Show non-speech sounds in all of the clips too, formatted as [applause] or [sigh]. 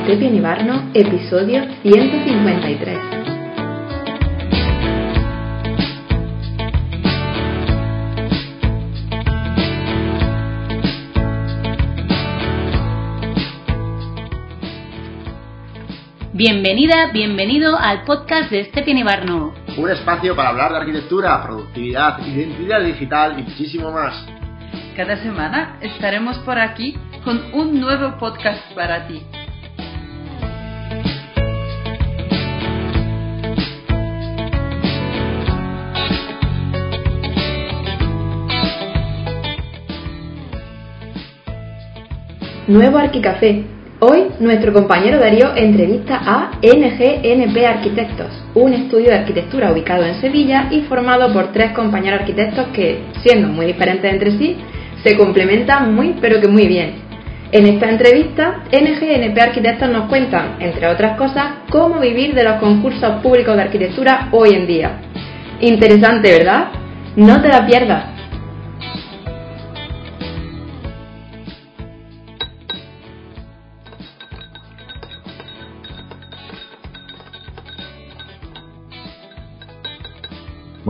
Estepian Ibarno, episodio 153. Bienvenida, bienvenido al podcast de Estepian Ibarno. Un espacio para hablar de arquitectura, productividad, identidad digital y muchísimo más. Cada semana estaremos por aquí con un nuevo podcast para ti. Nuevo Arquicafé. Hoy nuestro compañero Darío entrevista a NGNP Arquitectos, un estudio de arquitectura ubicado en Sevilla y formado por tres compañeros arquitectos que, siendo muy diferentes entre sí, se complementan muy pero que muy bien. En esta entrevista, NGNP Arquitectos nos cuentan, entre otras cosas, cómo vivir de los concursos públicos de arquitectura hoy en día. Interesante, ¿verdad? No te la pierdas.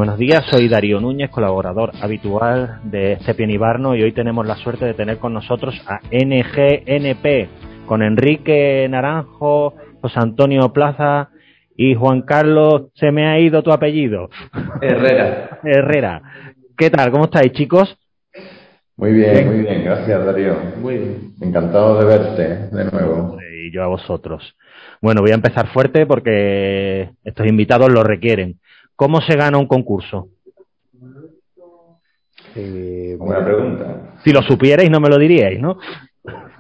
Buenos días, soy Darío Núñez, colaborador habitual de Cepien Ibarno y hoy tenemos la suerte de tener con nosotros a NGNP, con Enrique Naranjo, José Antonio Plaza y Juan Carlos, se me ha ido tu apellido. Herrera. [laughs] Herrera. ¿Qué tal? ¿Cómo estáis, chicos? Muy bien, muy bien, gracias Darío. Muy bien. Encantado de verte de nuevo. Y yo a vosotros. Bueno, voy a empezar fuerte porque estos invitados lo requieren. ¿Cómo se gana un concurso? Eh, Buena pregunta. Si lo supierais, no me lo diríais, ¿no?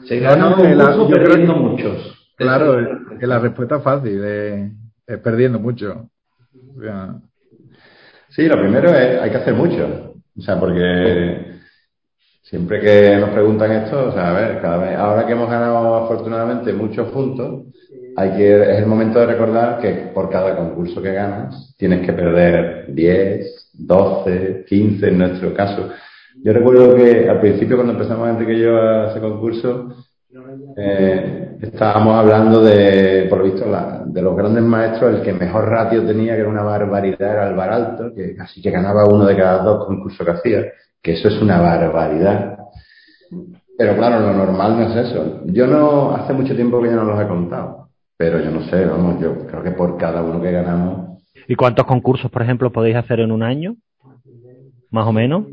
Se gana un concurso perdiendo muchos. Claro, que la respuesta es fácil, es, es perdiendo mucho. O sea, Sí, lo primero es, hay que hacer mucho. O sea, porque siempre que nos preguntan esto, o sea, a ver, cada vez, ahora que hemos ganado afortunadamente muchos puntos, hay que, es el momento de recordar que por cada concurso que ganas tienes que perder 10, 12, 15 en nuestro caso. Yo recuerdo que al principio cuando empezamos Enrique y yo a ese concurso, eh, estábamos hablando de, por lo visto, la- de los grandes maestros, el que mejor ratio tenía, que era una barbaridad, era Alvar Alto, que casi que ganaba uno de cada dos concursos que hacía, que eso es una barbaridad. Pero claro, lo normal no es eso. Yo no, hace mucho tiempo que ya no los he contado, pero yo no sé, vamos, yo creo que por cada uno que ganamos, ¿Y cuántos concursos, por ejemplo, podéis hacer en un año? Más o menos.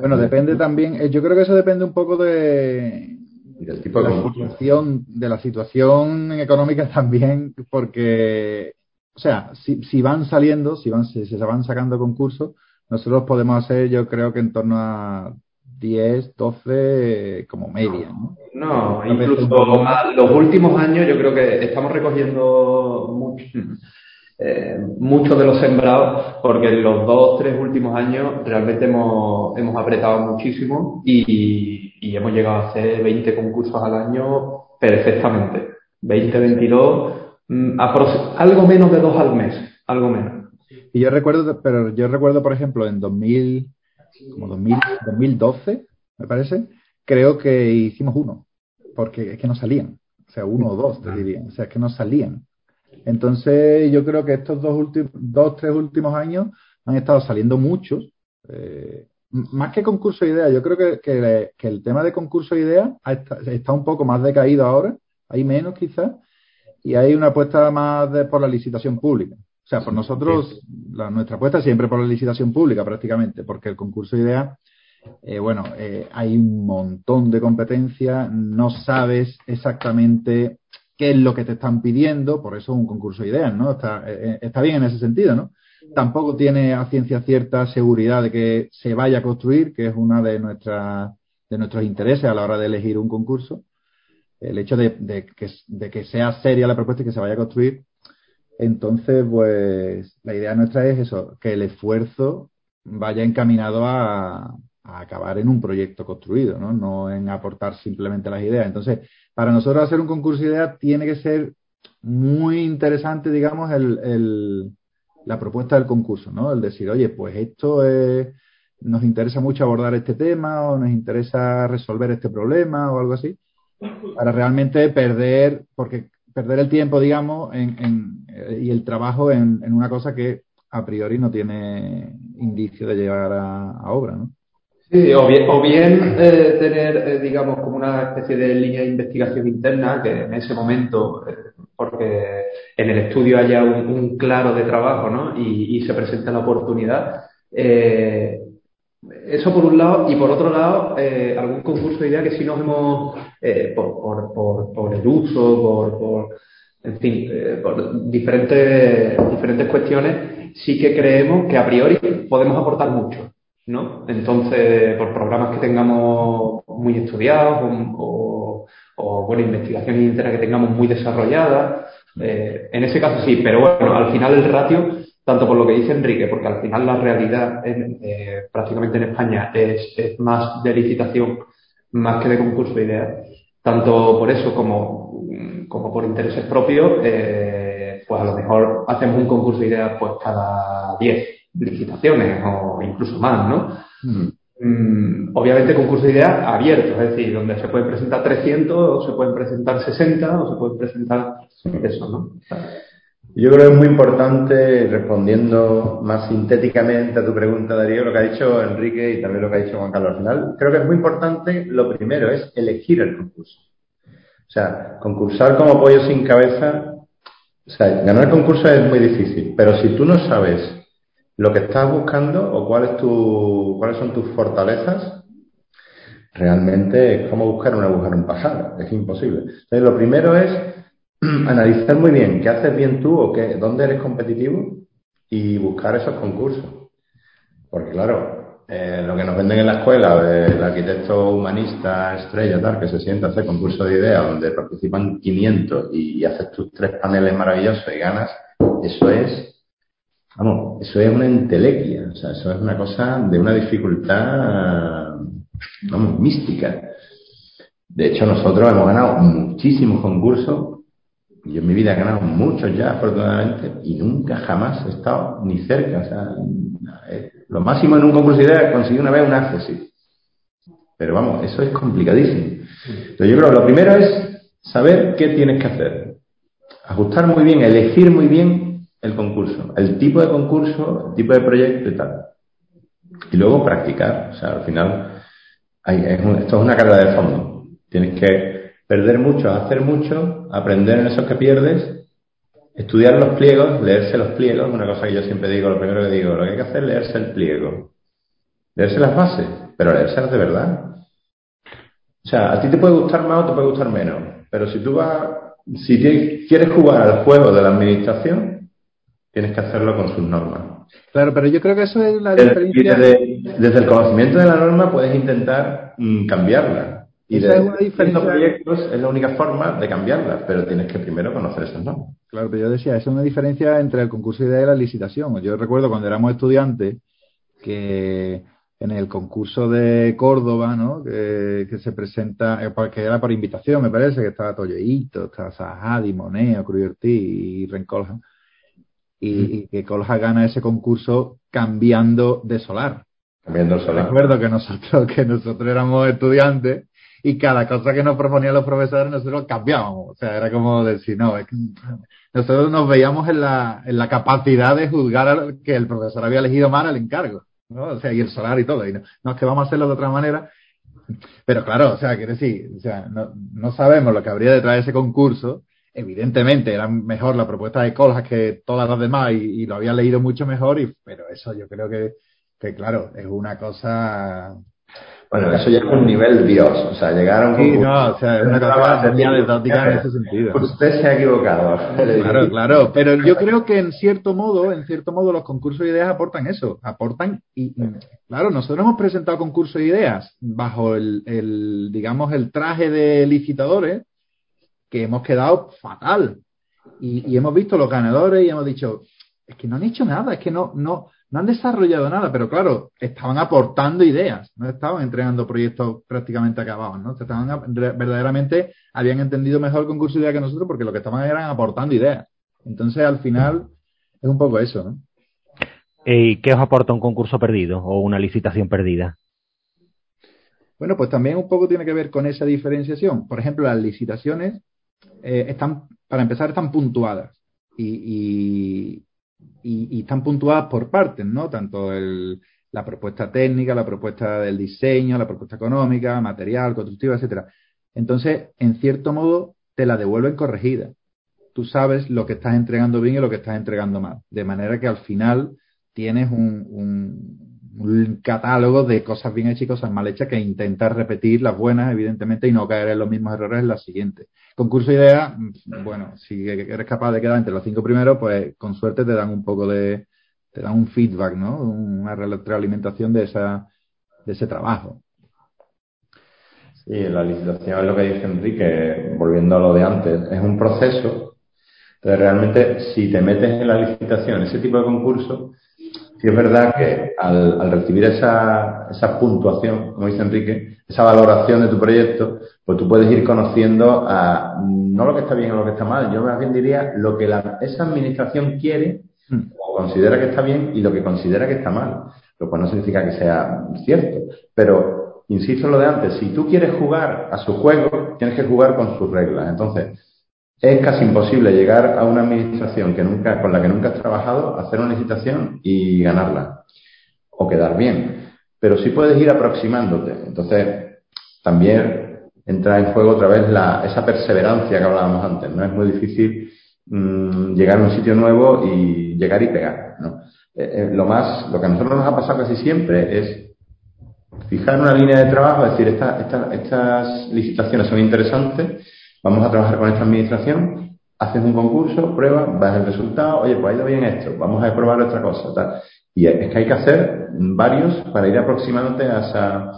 bueno, depende también, eh, yo creo que eso depende un poco de, del tipo de la situación, de la situación económica [laughs] también, porque, o sea, si, si van saliendo, si van, si se van sacando concursos, nosotros podemos hacer, yo creo que en torno a 10, 12 como media, ¿no? Incluso los últimos años yo creo que estamos recogiendo mucho, eh, mucho de los sembrados porque en los dos, tres últimos años realmente hemos, hemos apretado muchísimo y, y hemos llegado a hacer 20 concursos al año perfectamente. 20, 22, mm, algo menos de dos al mes, algo menos. Y yo recuerdo, pero yo recuerdo, por ejemplo, en 2000, como 2000, 2012, me parece, creo que hicimos uno, porque es que no salían. O sea, uno o dos, te diría. O sea, es que no salían. Entonces, yo creo que estos dos últimos, dos, tres últimos años han estado saliendo muchos. eh, más que concurso de ideas, yo creo que, que, que el tema de concurso de ideas está un poco más decaído ahora, hay menos quizás, y hay una apuesta más de, por la licitación pública. O sea, por nosotros, la, nuestra apuesta es siempre por la licitación pública prácticamente, porque el concurso de ideas, eh, bueno, eh, hay un montón de competencia, no sabes exactamente qué es lo que te están pidiendo, por eso es un concurso de ideas, ¿no? Está, eh, está bien en ese sentido, ¿no? Tampoco tiene a ciencia cierta seguridad de que se vaya a construir, que es una de nuestras de nuestros intereses a la hora de elegir un concurso. El hecho de, de que, de que sea seria la propuesta y que se vaya a construir. Entonces, pues la idea nuestra es eso, que el esfuerzo vaya encaminado a, a acabar en un proyecto construido, ¿no? No en aportar simplemente las ideas. Entonces, para nosotros hacer un concurso de ideas tiene que ser muy interesante, digamos, el, la propuesta del concurso, ¿no? El decir, oye, pues esto es, nos interesa mucho abordar este tema o nos interesa resolver este problema o algo así, para realmente perder, porque perder el tiempo, digamos, en, eh, y el trabajo en, en, una cosa que a priori no tiene indicio de llegar a, obra, ¿no? Sí, o bien, eh, tener, eh, digamos, como una especie de línea de investigación interna que en ese momento, porque en el estudio haya un, claro de trabajo, ¿no? Y, se presenta la oportunidad. Eso por un lado, y por otro lado, eh, algún concurso de idea que sí nos hemos, eh, por, por, por, el uso, por, por en fin, eh, por diferentes, diferentes cuestiones, sí que creemos que a priori podemos aportar mucho, ¿no? Entonces, por programas que tengamos muy estudiados o, o bueno, investigaciones internas que tengamos muy desarrolladas, eh, en ese caso sí, pero bueno, al final el ratio tanto por lo que dice Enrique, porque al final la realidad en, eh, prácticamente en España es, es, más de licitación más que de concurso de ideas, tanto por eso como, como por intereses propios, eh, pues a lo mejor hacemos un concurso de ideas pues cada 10 licitaciones o incluso más, ¿no? Mm. Mm, obviamente concurso de ideas abierto, es decir, donde se pueden presentar 300 o se pueden presentar 60 o se pueden presentar eso, ¿no? Yo creo que es muy importante, respondiendo más sintéticamente a tu pregunta, Darío, lo que ha dicho Enrique y también lo que ha dicho Juan Carlos al final, creo que es muy importante, lo primero es elegir el concurso. O sea, concursar como pollo sin cabeza, o sea, ganar el concurso es muy difícil, pero si tú no sabes lo que estás buscando o cuál es tu, cuáles son tus fortalezas, realmente es como buscar una aguja en un pajar, es imposible. Entonces, lo primero es [clears throat] analizar muy bien qué haces bien tú o qué, dónde eres competitivo y buscar esos concursos. Porque claro, eh, lo que nos venden en la escuela del arquitecto humanista estrella, tal, que se sienta a hacer concurso de ideas donde participan 500 y, y haces tus tres paneles maravillosos y ganas, eso es, vamos, eso es una entelequia, o sea, eso es una cosa de una dificultad, vamos, mística. De hecho, nosotros hemos ganado muchísimos concursos yo en mi vida he ganado muchos ya, afortunadamente, y nunca jamás he estado ni cerca. O sea, eh, lo máximo en un concurso es conseguir una vez un accesi. Pero vamos, eso es complicadísimo. Entonces yo creo que lo primero es saber qué tienes que hacer. Ajustar muy bien, elegir muy bien el concurso, el tipo de concurso, el tipo de proyecto y tal. Y luego practicar. O sea, al final, hay, es un, esto es una carrera de fondo. Tienes que perder mucho, hacer mucho, aprender en esos que pierdes, estudiar los pliegos, leerse los pliegos, una cosa que yo siempre digo, lo primero que digo, lo que hay que hacer es leerse el pliego, leerse las bases, pero leerse de verdad. O sea, a ti te puede gustar más o te puede gustar menos, pero si tú vas, si quieres jugar al juego de la administración, tienes que hacerlo con sus normas. Claro, pero yo creo que eso es la diferencia. Desde, desde el conocimiento de la norma puedes intentar mmm, cambiarla. Y de, es una diferencia. proyectos es la única forma de cambiarlas, pero tienes que primero conocer esas normas. Claro, pero yo decía, esa es una diferencia entre el concurso de idea y la licitación. Yo recuerdo cuando éramos estudiantes que en el concurso de Córdoba, ¿no? Que, que se presenta, eh, que era por invitación, me parece, que estaba Tolleito, estaba Sahadi, Moneo, Cruyortí y Rencolja. Y, mm. y, que Colja gana ese concurso cambiando de solar. Cambiando de solar. Recuerdo que nosotros, [laughs] que nosotros éramos estudiantes y cada cosa que nos proponían los profesores nosotros cambiábamos. O sea, era como decir, no, es que nosotros nos veíamos en la, en la capacidad de juzgar a que el profesor había elegido mal el encargo, ¿no? O sea, y el solar y todo. Y no, no, es que vamos a hacerlo de otra manera. Pero claro, o sea, quiere decir, o sea, no, no sabemos lo que habría detrás de ese concurso. Evidentemente era mejor la propuesta de Coljas que todas las demás y, y lo había leído mucho mejor, y, pero eso yo creo que, que claro, es una cosa bueno, eso ya es un nivel Dios, o sea, llegaron Sí, no, o sea, es una cosa en ese sentido. Usted se ha equivocado. Claro, claro, pero yo creo que en cierto modo, en cierto modo los concursos de ideas aportan eso, aportan y, claro, nosotros hemos presentado concursos de ideas bajo el, el, digamos, el traje de licitadores que hemos quedado fatal y, y hemos visto los ganadores y hemos dicho, es que no han hecho nada, es que no, no, no han desarrollado nada, pero claro, estaban aportando ideas, no estaban entregando proyectos prácticamente acabados, ¿no? Estaban verdaderamente habían entendido mejor el concurso de ideas que nosotros porque lo que estaban eran aportando ideas. Entonces, al final, es un poco eso, ¿no? ¿Y qué os aporta un concurso perdido o una licitación perdida? Bueno, pues también un poco tiene que ver con esa diferenciación. Por ejemplo, las licitaciones eh, están para empezar, están puntuadas y, y, están puntuadas por partes, ¿no? Tanto el, la propuesta técnica, la propuesta del diseño, la propuesta económica, material, constructiva, etcétera. Entonces, en cierto modo, te la devuelven corregida. Tú sabes lo que estás entregando bien y lo que estás entregando mal. De manera que al final tienes un, catálogo de cosas bien hechas y cosas mal hechas que intentar repetir las buenas, evidentemente, y no caer en los mismos errores en las siguientes. Concurso de ideas, bueno, si eres capaz de quedar entre los cinco primeros, pues con suerte te dan un poco de, te dan un feedback, ¿no? Una retroalimentación de esa, de ese trabajo. Sí, la licitación es lo que dice Enrique, volviendo a lo de antes, es un proceso. Entonces, realmente, si te metes en la licitación, ese tipo de concurso, sí es verdad que al, recibir esa, esa puntuación, como dice Enrique, esa valoración de tu proyecto, pues tú puedes ir conociendo a, no lo que está bien o lo que está mal, yo más bien diría lo que la, esa administración quiere hmm. o considera que está bien y lo que considera que está mal. Lo cual no significa que sea cierto, pero insisto en lo de antes, si tú quieres jugar a su juego, tienes que jugar con sus reglas. Entonces, es casi imposible llegar a una administración que nunca, con la que nunca has trabajado, hacer una licitación y ganarla o quedar bien. Pero sí puedes ir aproximándote. Entonces, también entra en juego otra vez la, esa perseverancia que hablábamos antes. No es muy difícil mm, llegar a un sitio nuevo y llegar y pegar. Eh, eh, lo más, lo que a nosotros nos ha pasado casi siempre es fijar una línea de trabajo, decir, estas licitaciones son interesantes, vamos a trabajar con esta administración, haces un concurso, pruebas, vas el resultado, oye, pues ha ido bien esto, vamos a probar otra cosa, tal. Y es que hay que hacer varios para ir aproximándote a,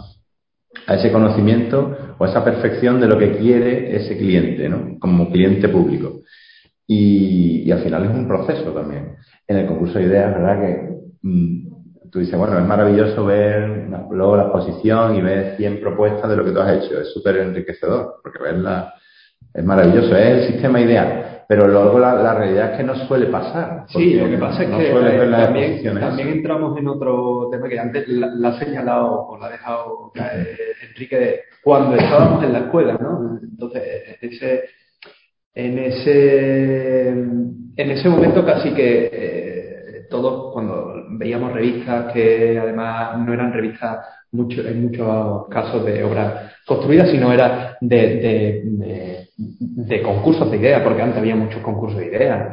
a ese conocimiento o a esa perfección de lo que quiere ese cliente, ¿no? Como cliente público. Y, al final es un proceso también. En el concurso de ideas, ¿verdad? Que mm, tú dices, bueno, es maravilloso ver luego la exposición y ver 100 propuestas de lo que tú has hecho. Es súper enriquecedor, porque verla es maravilloso, es el sistema ideal. Pero luego la, realidad es que no suele pasar. Sí, lo que pasa es que eh, también, entramos en otro tema que antes la, ha señalado o la ha dejado Enrique cuando estábamos en la escuela, ¿no? Entonces, ese, en ese en ese momento casi que eh, todos cuando veíamos revistas que además no eran revistas mucho, en muchos casos de obras construidas, sino era de, de, concursos de ideas, porque antes había muchos concursos de ideas,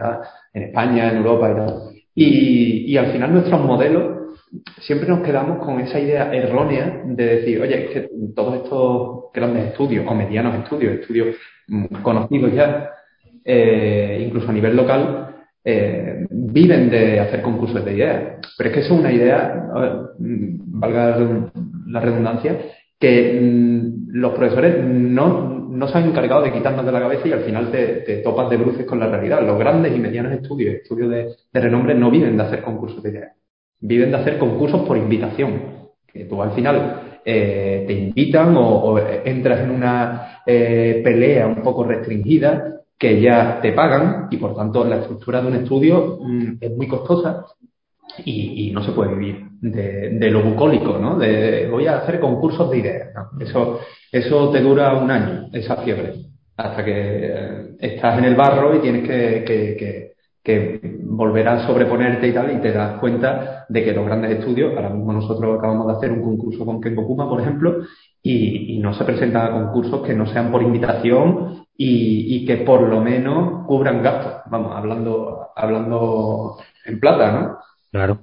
en España, en Europa y tal. Y, al final nuestros modelos siempre nos quedamos con esa idea errónea de decir, oye, es que todos estos grandes estudios o medianos estudios, estudios conocidos ya, eh, incluso a nivel local, eh, viven de hacer concursos de ideas. Pero es que eso es una idea, valga la redundancia, que mm, los profesores no, no se han encargado de quitarnos de la cabeza y al final te, topas de bruces con la realidad. Los grandes y medianos estudios, estudios de, renombre, no viven de hacer concursos de ideas. Viven de hacer concursos por invitación. Que tú al final eh, te invitan o, entras en una eh, pelea un poco restringida que ya te pagan y por tanto la estructura de un estudio mm, es muy costosa y, no se puede vivir de, lo bucólico, ¿no? De voy a hacer concursos de ideas. Eso, eso te dura un año, esa fiebre, hasta que eh, estás en el barro y tienes que, que, que, volver a sobreponerte y tal, y te das cuenta de que los grandes estudios, ahora mismo nosotros acabamos de hacer un concurso con Kengo Kuma, por ejemplo, y, y no se presentan a concursos que no sean por invitación y, que por lo menos cubran gastos. Vamos, hablando, hablando en plata, ¿no? Claro.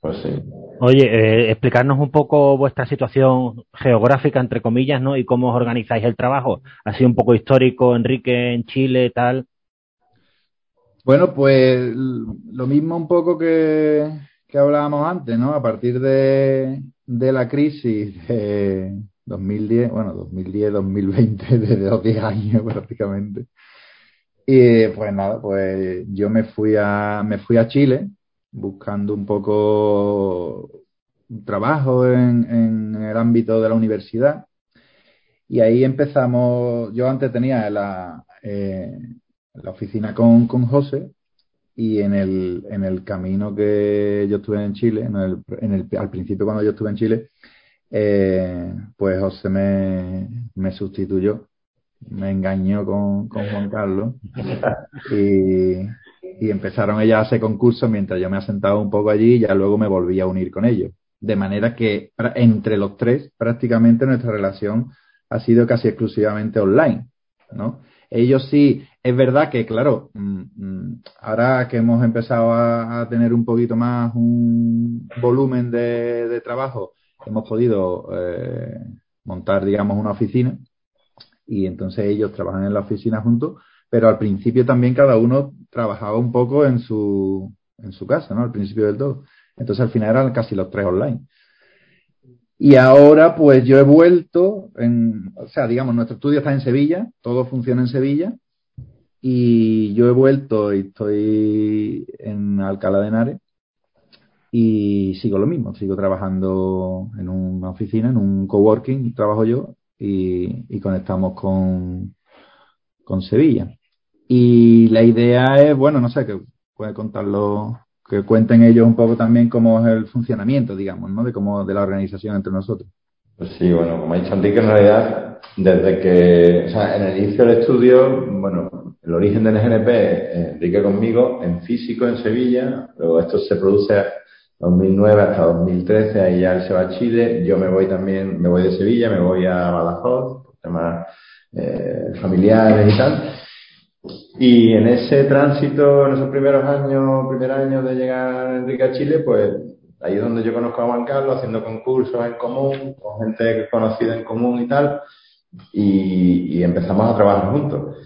Pues sí. Oye, eh, explicarnos un poco vuestra situación geográfica, entre comillas, ¿no? Y cómo os organizáis el trabajo. Así un poco histórico, Enrique, en Chile, tal. Bueno, pues lo mismo un poco que, que hablábamos antes, ¿no? A partir de, de la crisis de, 2010, bueno, 2010, 2020, [laughs] desde los 10 años [laughs] prácticamente. Y pues nada, pues yo me fui a, me fui a Chile buscando un poco trabajo en, en el ámbito de la universidad. Y ahí empezamos, yo antes tenía la, eh, la oficina con, con José y en el, en el camino que yo estuve en Chile, en el, en el, al principio cuando yo estuve en Chile, eh, pues José me, me sustituyó me engañó con, con Juan Carlos [laughs] y, y empezaron ellas a hacer concursos mientras yo me asentaba un poco allí y ya luego me volví a unir con ellos. De manera que entre los tres prácticamente nuestra relación ha sido casi exclusivamente online, ¿no? Ellos sí, es verdad que, claro, mm, mm, ahora que hemos empezado a, tener un poquito más un volumen de, trabajo, hemos podido eh, montar, digamos, una oficina y entonces ellos trabajan en la oficina juntos, pero al principio también cada uno trabajaba un poco en su, en su casa, ¿no? Al principio del todo. Entonces al final eran casi los tres online. Y ahora pues yo he vuelto, en, o sea, digamos, nuestro estudio está en Sevilla, todo funciona en Sevilla, y yo he vuelto y estoy en Alcalá de Henares y sigo lo mismo, sigo trabajando en una oficina, en un coworking, trabajo yo y, conectamos con, con Sevilla. Y la idea es, bueno, no sé, que puede contarlo, que cuenten ellos un poco también cómo es el funcionamiento, digamos, ¿no? De cómo, de la organización entre nosotros. Pues sí, bueno, como ha dicho Enrique, en realidad, desde que, o sea, en el inicio del estudio, bueno, el origen del GNP, Enrique conmigo, en físico en Sevilla, luego esto se produce 2009 hasta 2013, ahí ya él se va a Chile, yo me voy también, me voy de Sevilla, me voy a Badajoz, por temas eh, familiares y tal. Y en ese tránsito, en esos primeros años, primer año de llegar Enrique a Chile, pues ahí es donde yo conozco a Juan Carlos haciendo concursos en común, con gente conocida en común y tal, y, empezamos a trabajar juntos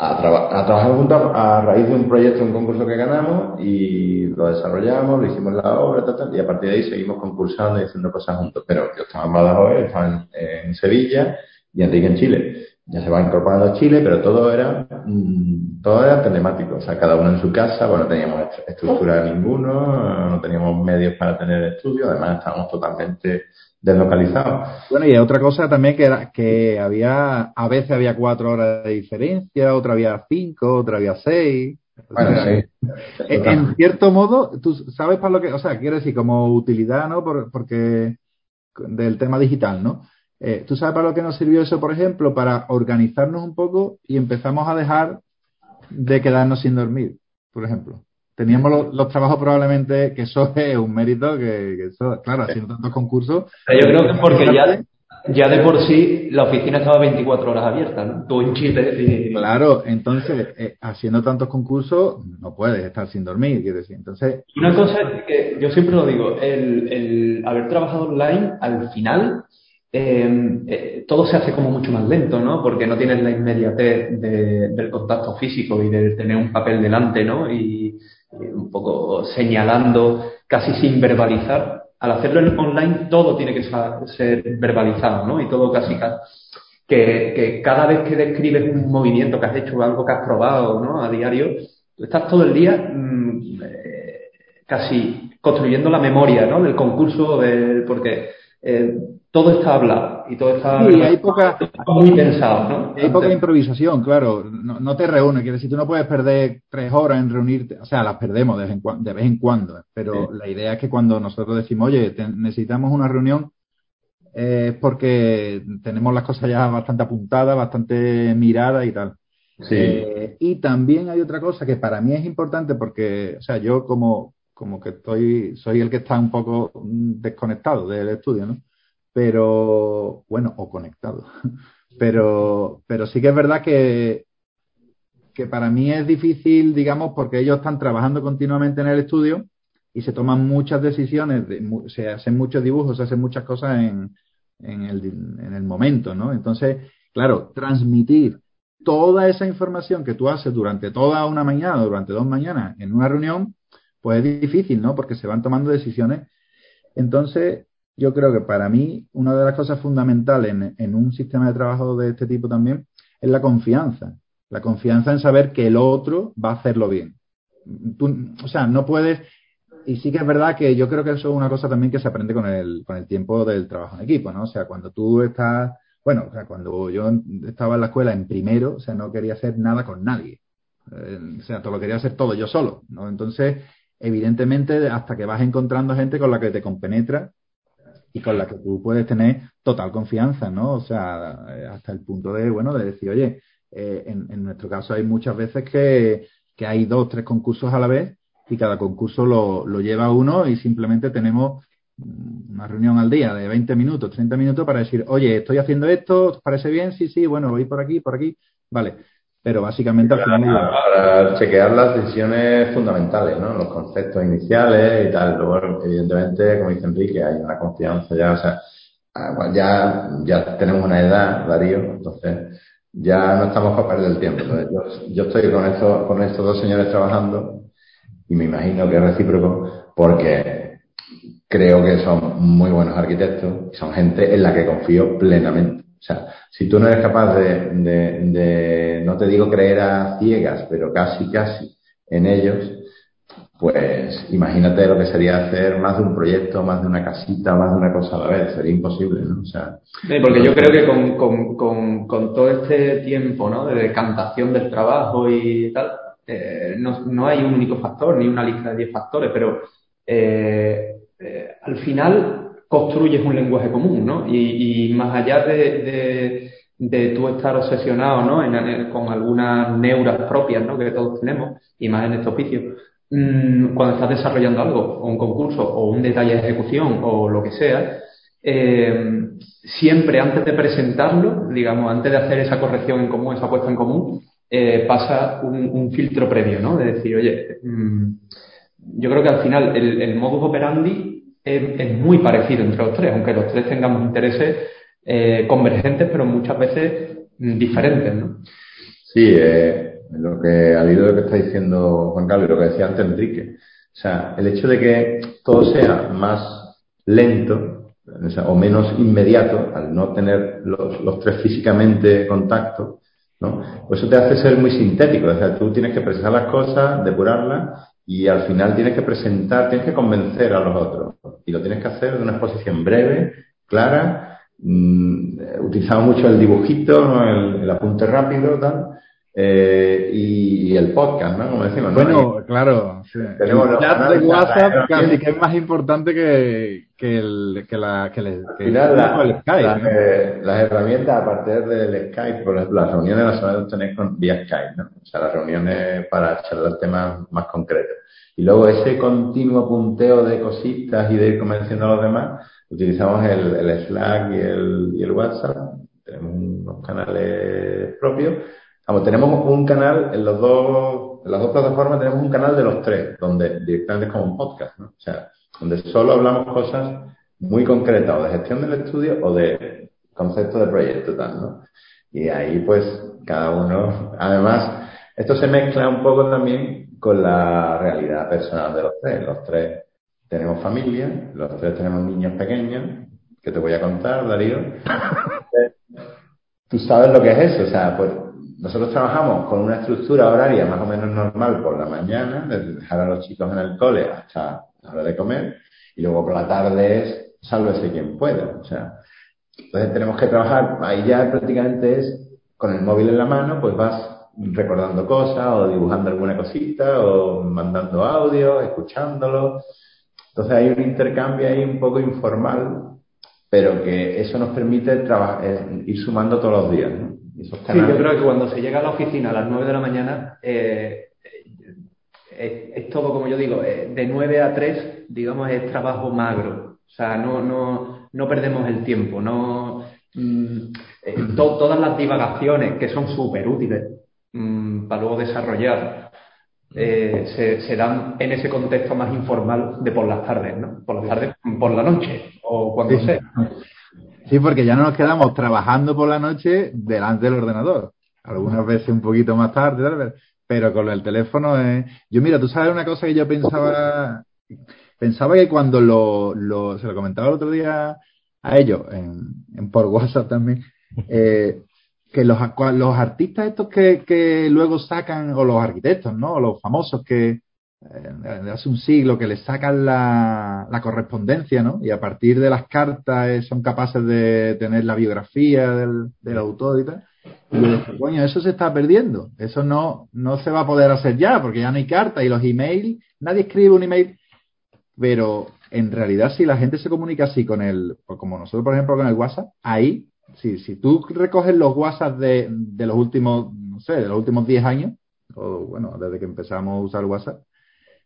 a, trabajar juntos a raíz de un proyecto, un concurso que ganamos y lo desarrollamos, lo hicimos la obra, tal, y a partir de ahí seguimos concursando y haciendo cosas juntos. Pero yo estaba en Badajoz, estaba en, Sevilla y Enrique en Chile. Ya se va incorporando a Chile, pero todo era, mm, todo era telemático. O sea, cada uno en su casa, bueno, no teníamos estructura ninguno, no teníamos medios para tener estudio, además estábamos totalmente deslocalizado. Bueno, y otra cosa también que era que había, a veces había cuatro horas de diferencia, otra había cinco, otra había seis. Bueno, sí. En, cierto modo, tú sabes para lo que, o sea, quiero decir, como utilidad, ¿no? porque del tema digital, ¿no? Eh, ¿Tú sabes para lo que nos sirvió eso, por ejemplo? Para organizarnos un poco y empezamos a dejar de quedarnos sin dormir, por ejemplo teníamos los, trabajos probablemente, que eso [laughs] es un mérito, que, eso, claro, haciendo tantos concursos. yo creo que porque ya, [laughs] ya de por sí la oficina estaba 24 horas abierta, ¿no? Tú en Chile. Claro, entonces, eh, haciendo tantos concursos, no puedes estar sin dormir, quiero decir. Entonces. Una cosa que yo siempre lo digo, el, el haber trabajado online, al final, em, eh, todo se hace como mucho más lento, ¿no? Porque no tienes la inmediatez del contacto físico y de tener un papel delante, ¿no? Y, eh, un poco señalando, casi sin verbalizar. Al hacerlo en online todo tiene que ser verbalizado, ¿no? Y todo casi que, que cada vez que describes un movimiento que has hecho, algo que has probado, ¿no? A diario, tú estás todo el día mm, eh, casi construyendo la memoria, ¿no? Del concurso, del, porque eh, todo está hablado y todo está hay poca, muy pensado, ¿no? Hay poca improvisación, claro. No, no te reúnes, quiere decir, tú no puedes perder tres horas en reunirte, o sea, las perdemos de vez en, cuando, de vez en cuando, pero la idea es que cuando nosotros decimos, oye, necesitamos una reunión, es porque tenemos las cosas ya bastante apuntadas, bastante miradas y tal. Sí. Eh, y también hay otra cosa que para mí es importante porque, o sea, yo como, como que estoy, soy el que está un poco desconectado del estudio, ¿no? pero bueno, o conectado. [laughs] Pero, pero sí que es verdad que, que para mí es difícil, digamos, porque ellos están trabajando continuamente en el estudio y se toman muchas decisiones, se hacen muchos dibujos, se hacen muchas cosas en, en, el, en el momento, ¿no? Entonces, claro, transmitir toda esa información que tú haces durante toda una mañana, durante dos mañanas en una reunión, pues es difícil, ¿no? Porque se van tomando decisiones. Entonces, yo creo que para mí una de las cosas fundamentales en, un sistema de trabajo de este tipo también es la confianza. La confianza en saber que el otro va a hacerlo bien. o sea, no puedes. Y sí que es verdad que yo creo que eso es una cosa también que se aprende con el, con el tiempo del trabajo en equipo, ¿no? O sea, cuando tú estás. Bueno, o sea, cuando yo estaba en la escuela en primero, o sea, no quería hacer nada con nadie. Eh, o sea, todo lo quería hacer todo yo solo, ¿no? Entonces, evidentemente, hasta que vas encontrando gente con la que te compenetra y con la que tú puedes tener total confianza, ¿no? O sea, eh, hasta el punto de, bueno, de decir, oye, eh, en, en, nuestro caso hay muchas veces que, hay dos, tres concursos a la vez y cada concurso lo, lo lleva uno y simplemente tenemos una reunión al día de 20 minutos, 30 minutos para decir, oye, estoy haciendo esto, ¿os parece bien? Sí, sí, bueno, voy por aquí, por aquí. Vale. Pero básicamente al final. Para chequear las decisiones fundamentales, ¿no? Los conceptos iniciales y tal. Luego, evidentemente, como dice Enrique, hay una confianza ya, o sea, ya, ya tenemos una edad, Darío, entonces ya no estamos para perder el tiempo. yo, yo, estoy con estos, con estos dos señores trabajando y me imagino que es recíproco porque creo que son muy buenos arquitectos y son gente en la que confío plenamente. O sea, si tú no eres capaz de, de, de, no te digo creer a ciegas, pero casi, casi en ellos, pues imagínate lo que sería hacer más de un proyecto, más de una casita, más de una cosa a la vez. Sería imposible, ¿no? O sea, sí, porque yo creo que con, con, con, con, todo este tiempo, ¿no? De decantación del trabajo y tal, eh, no, no, hay un único factor, ni una lista de 10 factores, pero eh, eh, al final construyes un lenguaje común, ¿no? Y, y más allá de, de, de, tú estar obsesionado, ¿no? En, con algunas neuras propias, ¿no? Que todos tenemos, y más en este oficio, mmm, cuando estás desarrollando algo, o un concurso, o un detalle de ejecución, o lo que sea, eh, siempre antes de presentarlo, digamos, antes de hacer esa corrección en común, esa puesta en común, eh, pasa un, filtro previo, ¿no? De decir, oye, mmm, yo creo que al final el modus operandi es, muy parecido entre los tres, aunque los tres tengamos intereses eh, convergentes, pero muchas veces diferentes, ¿no? Sí, eh, lo que al hilo de lo que está diciendo Juan Carlos y lo que decía antes Enrique, o sea, el hecho de que todo sea más lento o, menos inmediato, al no tener los, los tres físicamente contacto, ¿no? Pues eso te hace ser muy sintético, o sea, tú tienes que precisar las cosas, depurarlas y al final tienes que presentar, tienes que convencer a los otros y lo tienes que hacer de una exposición breve, clara, mmm, utilizamos mucho el dibujito, ¿no? el, el, apunte rápido, tal, eh, y, y, el podcast, ¿no? Como decimos, Bueno, ¿no? claro, sí. tenemos el chat de WhatsApp casi que es más importante que, que, el, que la que, le, que final, la, el Skype. La, ¿no? eh, las herramientas a partir del Skype, por ejemplo, las reuniones las solemos tener con, vía Skype, ¿no? O sea, las reuniones para charlar temas más concretos. Y luego ese continuo punteo de cositas y de ir convenciendo a los demás, utilizamos el, el Slack y el, y el WhatsApp. Tenemos unos canales propios. Vamos, tenemos un canal en los dos, en las dos plataformas tenemos un canal de los tres, donde directamente es como un podcast, ¿no? O sea, donde solo hablamos cosas muy concretas, o de gestión del estudio o de concepto de proyecto, tal, ¿no? Y ahí, pues, cada uno, además, esto se mezcla un poco también con la realidad personal de los tres. Los tres tenemos familia, los tres tenemos niños pequeños, que te voy a contar, Darío. [laughs] Tú sabes lo que es eso, o sea, pues nosotros trabajamos con una estructura horaria más o menos normal por la mañana, desde dejar a los chicos en el cole hasta la hora de comer, y luego por la tarde es sálvese quien pueda, o sea, entonces tenemos que trabajar, ahí ya prácticamente es con el móvil en la mano, pues vas recordando cosas o dibujando alguna cosita o mandando audio, escuchándolo. Entonces hay un intercambio ahí un poco informal, pero que eso nos permite trabajar, eh, ir sumando todos los días. ¿no? Esos sí, yo creo que cuando se llega a la oficina a las 9 de la mañana, eh, es, es, todo, como yo digo, eh, de 9 a 3, digamos, es trabajo magro. O sea, no, no, no perdemos el tiempo, no, mm, eh, to, todas las divagaciones que son súper útiles mmm, para luego desarrollar eh, se, se, dan en ese contexto más informal de por las tardes, ¿no? Por las tardes, por la noche o cuando sí. sea. Sí, porque ya no nos quedamos trabajando por la noche delante del ordenador. Algunas veces un poquito más tarde, pero con el teléfono es... Yo, mira, tú sabes una cosa que yo pensaba... Pensaba que cuando lo, lo se lo comentaba el otro día a ellos, en, en por WhatsApp también, eh, que los, los artistas estos que, que luego sacan, o los arquitectos, ¿no? O los famosos que eh, hace un siglo que les sacan la, la, correspondencia, ¿no? Y a partir de las cartas eh, son capaces de tener la biografía del, del autor y tal. Y yo dije, coño, eso se está perdiendo. Eso no, no se va a poder hacer ya, porque ya no hay carta y los emails, nadie escribe un email. Pero en realidad si la gente se comunica así con el, como nosotros por ejemplo con el WhatsApp, ahí, si, si tú recoges los WhatsApp de, de los últimos, no sé, de los últimos 10 años, o bueno, desde que empezamos a usar WhatsApp,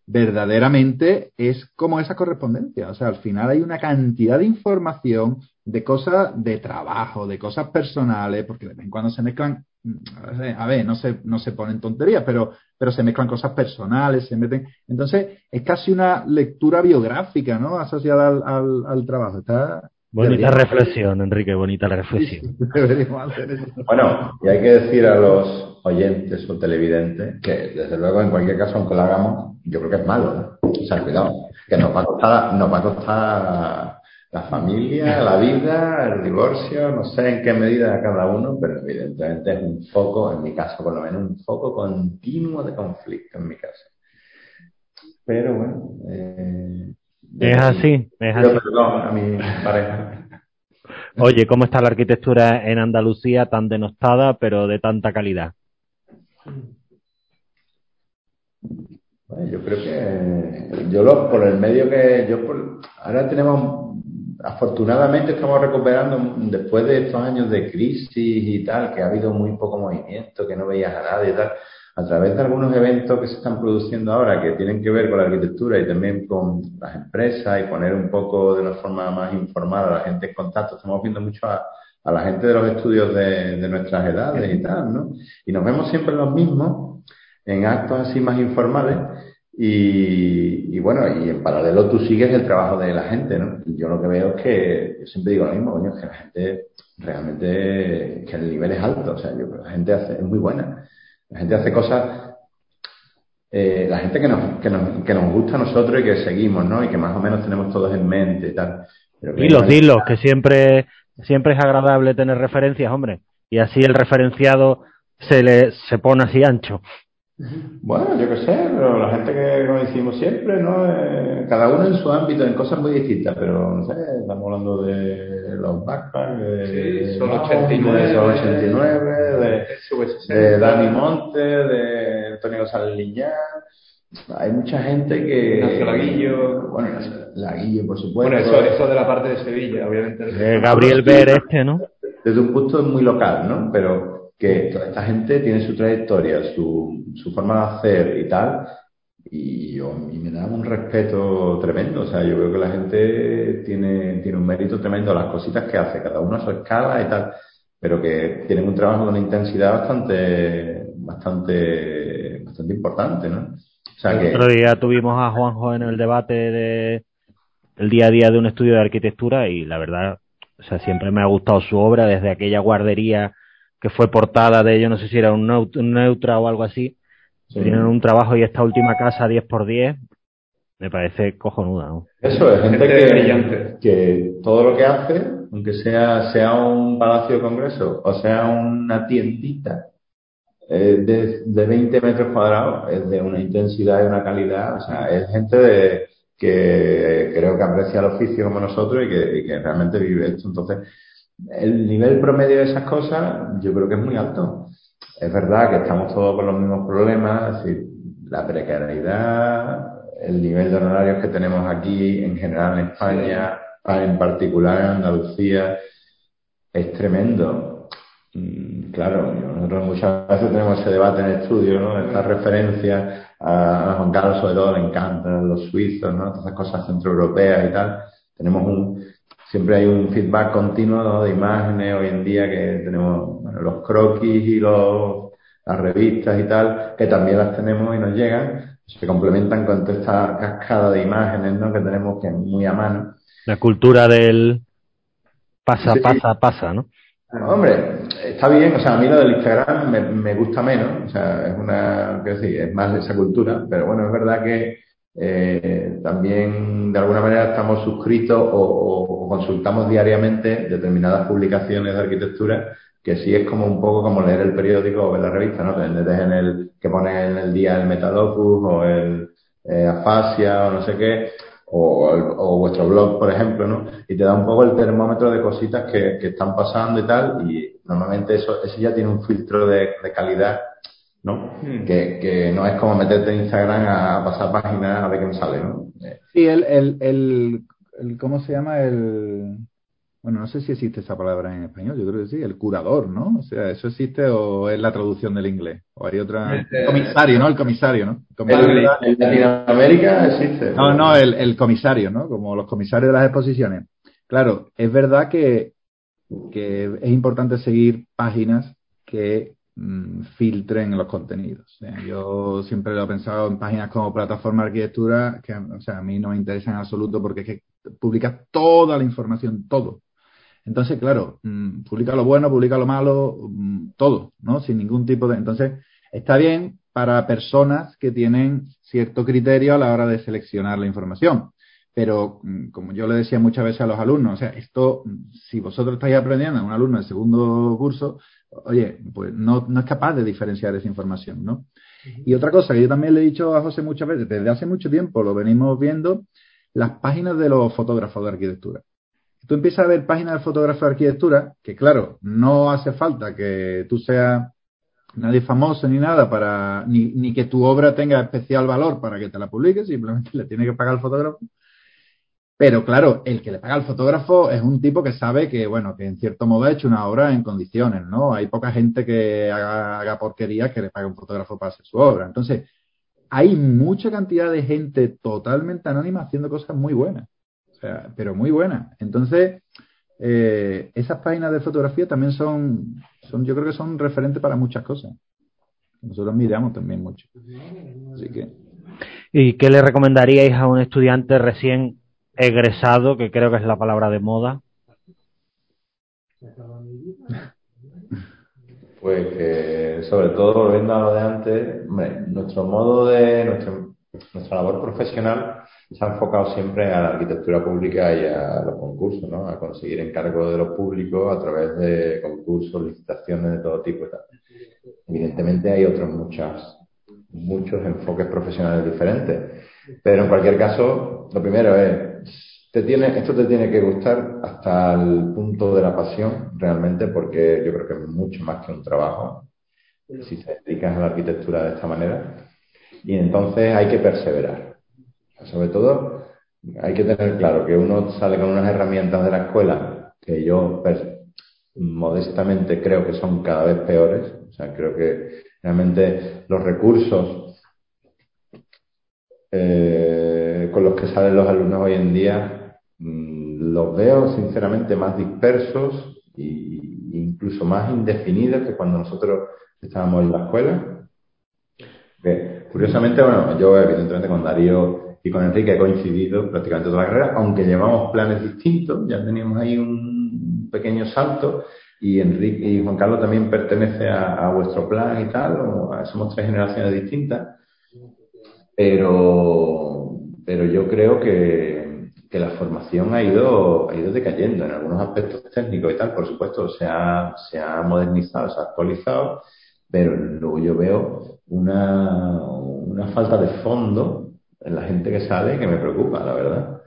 verdaderamente es como esa correspondencia. O sea, al final hay una cantidad de información, de cosas de trabajo, de cosas personales, porque de vez en cuando se mezclan, a ver, no se, no se ponen tonterías, pero, pero se mezclan cosas personales, se meten. Entonces, es casi una lectura biográfica, ¿no? Asociada al, al, al trabajo. Está, Bonita reflexión, Enrique, bonita reflexión. bueno, y hay que decir a los oyentes o televidentes que, desde luego, en cualquier caso, aunque lo hagamos, yo creo que es malo. ¿no? O sea, cuidado, que nos va a costar, nos va a costar la familia, la vida, el divorcio, no sé en qué medida cada uno, pero evidentemente es un foco, en mi caso por lo menos, un foco continuo de conflicto en mi caso. Pero bueno, eh, es así, es así. a mi pareja. Oye, ¿cómo está la arquitectura en Andalucía tan denostada, pero de tanta calidad? Bueno, yo creo que yo lo, por el medio que yo por, ahora tenemos afortunadamente estamos recuperando después de estos años de crisis y tal que ha habido muy poco movimiento que no veías a nadie y tal a través de algunos eventos que se están produciendo ahora que tienen que ver con la arquitectura y también con las empresas y poner un poco de una forma más informal a la gente en contacto, estamos viendo mucho a, la gente de los estudios de, nuestras edades y tal, ¿no? Y nos vemos siempre los mismos en actos así más informales y, bueno, y en paralelo tú sigues el trabajo de la gente, ¿no? Y yo lo que veo es que, yo siempre digo lo mismo, coño, que la gente realmente, que el nivel es alto, o sea, yo, la gente hace, es muy buena la gente hace cosas, eh, la gente que nos, que, nos, que nos gusta a nosotros y que seguimos, ¿no? Y que más o menos tenemos todos en mente y tal. Dilos, dilos, que siempre, siempre es agradable tener referencias, hombre. Y así el referenciado se le se pone así ancho. Bueno, yo qué sé, pero la gente que coincidimos siempre, ¿no? Eh, cada uno en su ámbito, en cosas muy distintas, pero no sé, estamos hablando de los backpacks, de sí, son 89, son 89 de, de, Dani Monte, de Antonio González Liñán. Hay mucha gente que. Ignacio Laguillo. Bueno, Laguillo, por supuesto. Bueno, eso, eso de la parte de Sevilla, obviamente. De Gabriel Ver, este, ¿no? Desde un punto muy local, ¿no? Pero que toda esta gente tiene su trayectoria, su, su forma de hacer y tal, y, yo, me da un respeto tremendo. O sea, yo creo que la gente tiene, tiene un mérito tremendo las cositas que hace, cada uno a su escala y tal, pero que tienen un trabajo de una intensidad bastante, bastante, bastante importante, ¿no? El otro día tuvimos a Juanjo en el debate de el día a día de un estudio de arquitectura y la verdad, o sea, siempre me ha gustado su obra desde aquella guardería que fue portada de ello, no sé si era un, Neutra o algo así. Tienen un trabajo y esta última casa 10x10 me parece cojonuda. ¿no? Eso es, gente, que, que, todo lo que hace, aunque sea, sea un palacio de congreso o sea una tiendita eh, de, de 20 metros cuadrados, es de una intensidad y una calidad, o sea, es gente de, que creo que aprecia el oficio como nosotros y que, y que realmente vive esto. Entonces, el nivel promedio de esas cosas yo creo que es muy alto. Es verdad que estamos todos con los mismos problemas, es decir, la precariedad, el nivel de honorarios que tenemos aquí en general en España, en particular en Andalucía, es tremendo. Mm, claro, nosotros muchas veces tenemos ese debate en el estudio, ¿no? Esta referencia a Juan Carlos sobre todo le encantan los suizos, ¿no? Todas esas cosas centroeuropeas y tal. Tenemos un, siempre hay un feedback continuo de imágenes hoy en día que tenemos los croquis y los, las revistas y tal, que también las tenemos y nos llegan, se complementan con toda esta cascada de imágenes ¿no? que tenemos que es muy a mano. La cultura del pasa, pasa, pasa, ¿no? Hombre, está bien, o sea, a mí lo del Instagram me, me gusta menos, o sea, es una, quiero decir, es más de esa cultura, pero bueno, es verdad que eh, también de alguna manera estamos suscritos o, consultamos diariamente determinadas publicaciones de arquitectura que sí es como un poco como leer el periódico o ver la revista, ¿no? Desde en el que pone en el día el Metalopus o el eh, Afasia o no sé qué, o, vuestro blog, por ejemplo, ¿no? Y te da un poco el termómetro de cositas que, están pasando y tal, y normalmente eso, eso ya tiene un filtro de calidad ¿no? Hmm. Que, que, no es como meterte en Instagram a pasar páginas a ver qué me sale, ¿no? Sí, el, el, el, el, ¿cómo se llama? El, bueno, no sé si existe esa palabra en español, yo creo que sí, el curador, ¿no? O sea, ¿eso existe o es la traducción del inglés? O hay otra... El comisario, ¿no? El comisario, ¿no? en Latinoamérica existe. No, no, el, el comisario, ¿no? Como los comisarios de las exposiciones. Claro, es verdad que, que es importante seguir páginas que mm, filtren los contenidos. yo siempre lo he pensado en páginas como Plataforma de Arquitectura, que o sea, a mí no me interesa en absoluto porque es que publica toda la información, todo. Entonces, claro, mm, publica lo bueno, publica lo malo, mm, todo, ¿no? Sin ningún tipo de. Entonces, está bien para personas que tienen cierto criterio a la hora de seleccionar la información. Pero, mm, como yo le decía muchas veces a los alumnos, o sea, esto, si vosotros estáis aprendiendo, un alumno de segundo curso, oye, pues no, no es capaz de diferenciar esa información, ¿no? Y otra cosa que yo también le he dicho a José muchas veces, desde hace mucho tiempo lo venimos viendo, las páginas de los fotógrafos de arquitectura tú empiezas a ver páginas de fotógrafo de arquitectura, que claro, no hace falta que tú seas nadie famoso ni nada para, ni, ni que tu obra tenga especial valor para que te la publiques, simplemente le tiene que pagar al fotógrafo. Pero claro, el que le paga al fotógrafo es un tipo que sabe que, bueno, que en cierto modo ha hecho una obra en condiciones, ¿no? Hay poca gente que haga, haga porquerías que le pague un fotógrafo para hacer su obra. Entonces, hay mucha cantidad de gente totalmente anónima haciendo cosas muy buenas pero muy buena. Entonces, eh, esas páginas de fotografía también son, son, yo creo que son referentes para muchas cosas. Nosotros miramos también mucho. Así que. ¿Y qué le recomendaríais a un estudiante recién egresado, que creo que es la palabra de moda? Pues que, sobre todo, volviendo a lo de antes, nuestro modo de, nuestra labor profesional se ha enfocado siempre a la arquitectura pública y a los concursos, ¿no? A conseguir encargos de los públicos a través de concursos, licitaciones de todo tipo y tal. Evidentemente hay otros muchas, muchos enfoques profesionales diferentes. Pero en cualquier caso, lo primero es, te tiene, esto te tiene que gustar hasta el punto de la pasión, realmente, porque yo creo que es mucho más que un trabajo, si te dedicas a la arquitectura de esta manera. Y entonces hay que perseverar sobre todo, hay que tener claro que uno sale con unas herramientas de la escuela que yo pues, modestamente creo que son cada vez peores. O sea, creo que realmente los recursos eh, los que salen los alumnos hoy en día mm, los veo sinceramente más dispersos e incluso más indefinidos que cuando nosotros estábamos en la escuela. curiosamente, bueno, yo evidentemente con Darío y con Enrique he coincidido prácticamente toda la carrera, aunque llevamos planes distintos, ya teníamos ahí un pequeño salto y Enrique y Juan Carlos también pertenece a, vuestro plan y tal, somos tres generaciones distintas, pero, pero yo creo que, que la formación ha ido, ha ido decayendo en algunos aspectos técnicos y tal, por supuesto, se ha, se ha modernizado, se ha actualizado, pero luego yo veo una, una falta de fondo en la gente que sale que me preocupa, la verdad.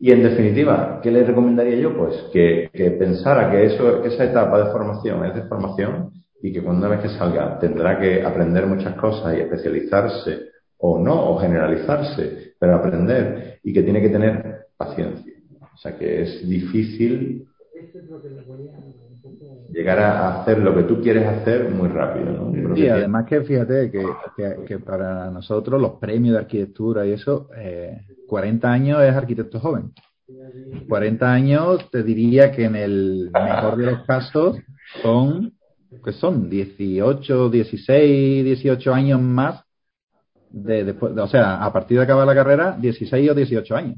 Y en definitiva, ¿qué le recomendaría yo? Pues que, pensara que eso, esa etapa de formación es de formación y que cuando una vez que salga tendrá que aprender muchas cosas y especializarse o no, o generalizarse, pero aprender y que tiene que tener paciencia. O sea que es difícil llegar a hacer lo que tú quieres hacer muy rápido. ¿no? Y además que fíjate que, que, para nosotros los premios de arquitectura y eso, 40 eh, años es arquitecto joven. 40 años te diría que en el mejor de los casos son, que son 18, 16, 18 años más de después, o sea, a partir de acabar la carrera, 16 o 18 años.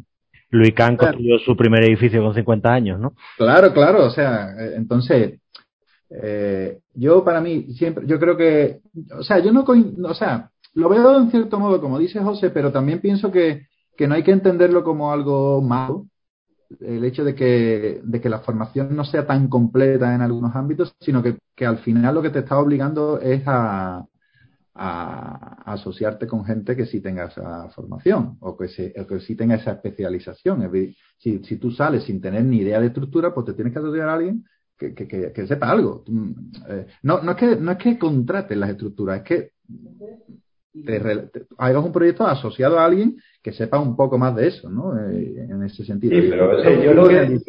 Luis Kahn construyó su primer edificio con 50 años, ¿no? Claro, claro, o sea, eh, entonces, eh, yo para mí siempre, yo creo que, o sea, yo no, o sea, lo veo en cierto modo, como dice José, pero también pienso que, que no hay que entenderlo como algo malo, el hecho de que, de que la formación no sea tan completa en algunos ámbitos, sino que, que al final lo que te está obligando es a, a, asociarte con gente que sí tenga esa formación o que, se, o que sí tenga esa especialización. si, si tú sales sin tener ni idea de estructura, pues te tienes que asociar a alguien que, que, que, sepa algo. Eh, no, no, es que, no es que contrates las estructuras, es que te, hagas un proyecto asociado a alguien que sepa un poco más de eso, ¿no? Eh, en ese sentido. Sí, pero eso, yo lo que...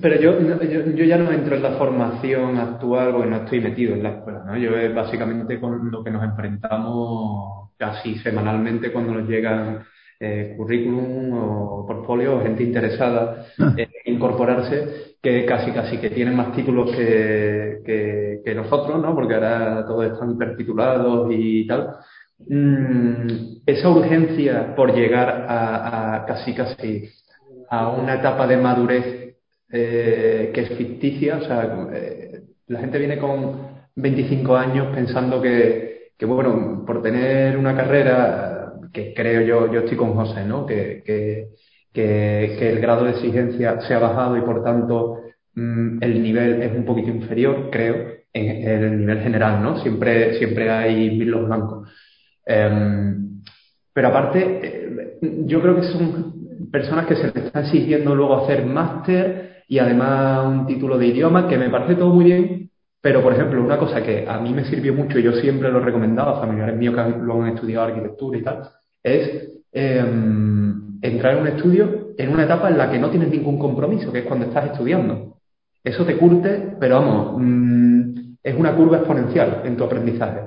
Pero yo, yo, yo, ya no entro en la formación actual porque no estoy metido en la escuela, ¿no? Yo es básicamente con lo que nos enfrentamos casi semanalmente cuando nos llegan eh, currículum o portfolio o gente interesada ah. en incorporarse que casi casi que tienen más títulos que, que, nosotros, ¿no? Porque ahora todos están hipertitulados y tal. Mm, esa urgencia por llegar a, a, casi casi a una etapa de madurez eh, que es ficticia, o sea, eh, la gente viene con 25 años pensando que, que, bueno, por tener una carrera que creo yo, yo estoy con José, ¿no? Que, que, que, el grado de exigencia se ha bajado y por tanto mm, el nivel es un poquito inferior, creo, en, el nivel general, ¿no? Siempre, siempre hay milos blancos. Em, pero aparte, eh, yo creo que son personas que se les está exigiendo luego hacer máster y además un título de idioma, que me parece todo muy bien, pero, por ejemplo, una cosa que a mí me sirvió mucho y yo siempre lo he recomendado a familiares míos que lo han estudiado arquitectura y tal, es em, entrar en un estudio en una etapa en la que no tienes ningún compromiso, que es cuando estás estudiando. Eso te curte, pero vamos, mm, es una curva exponencial en tu aprendizaje.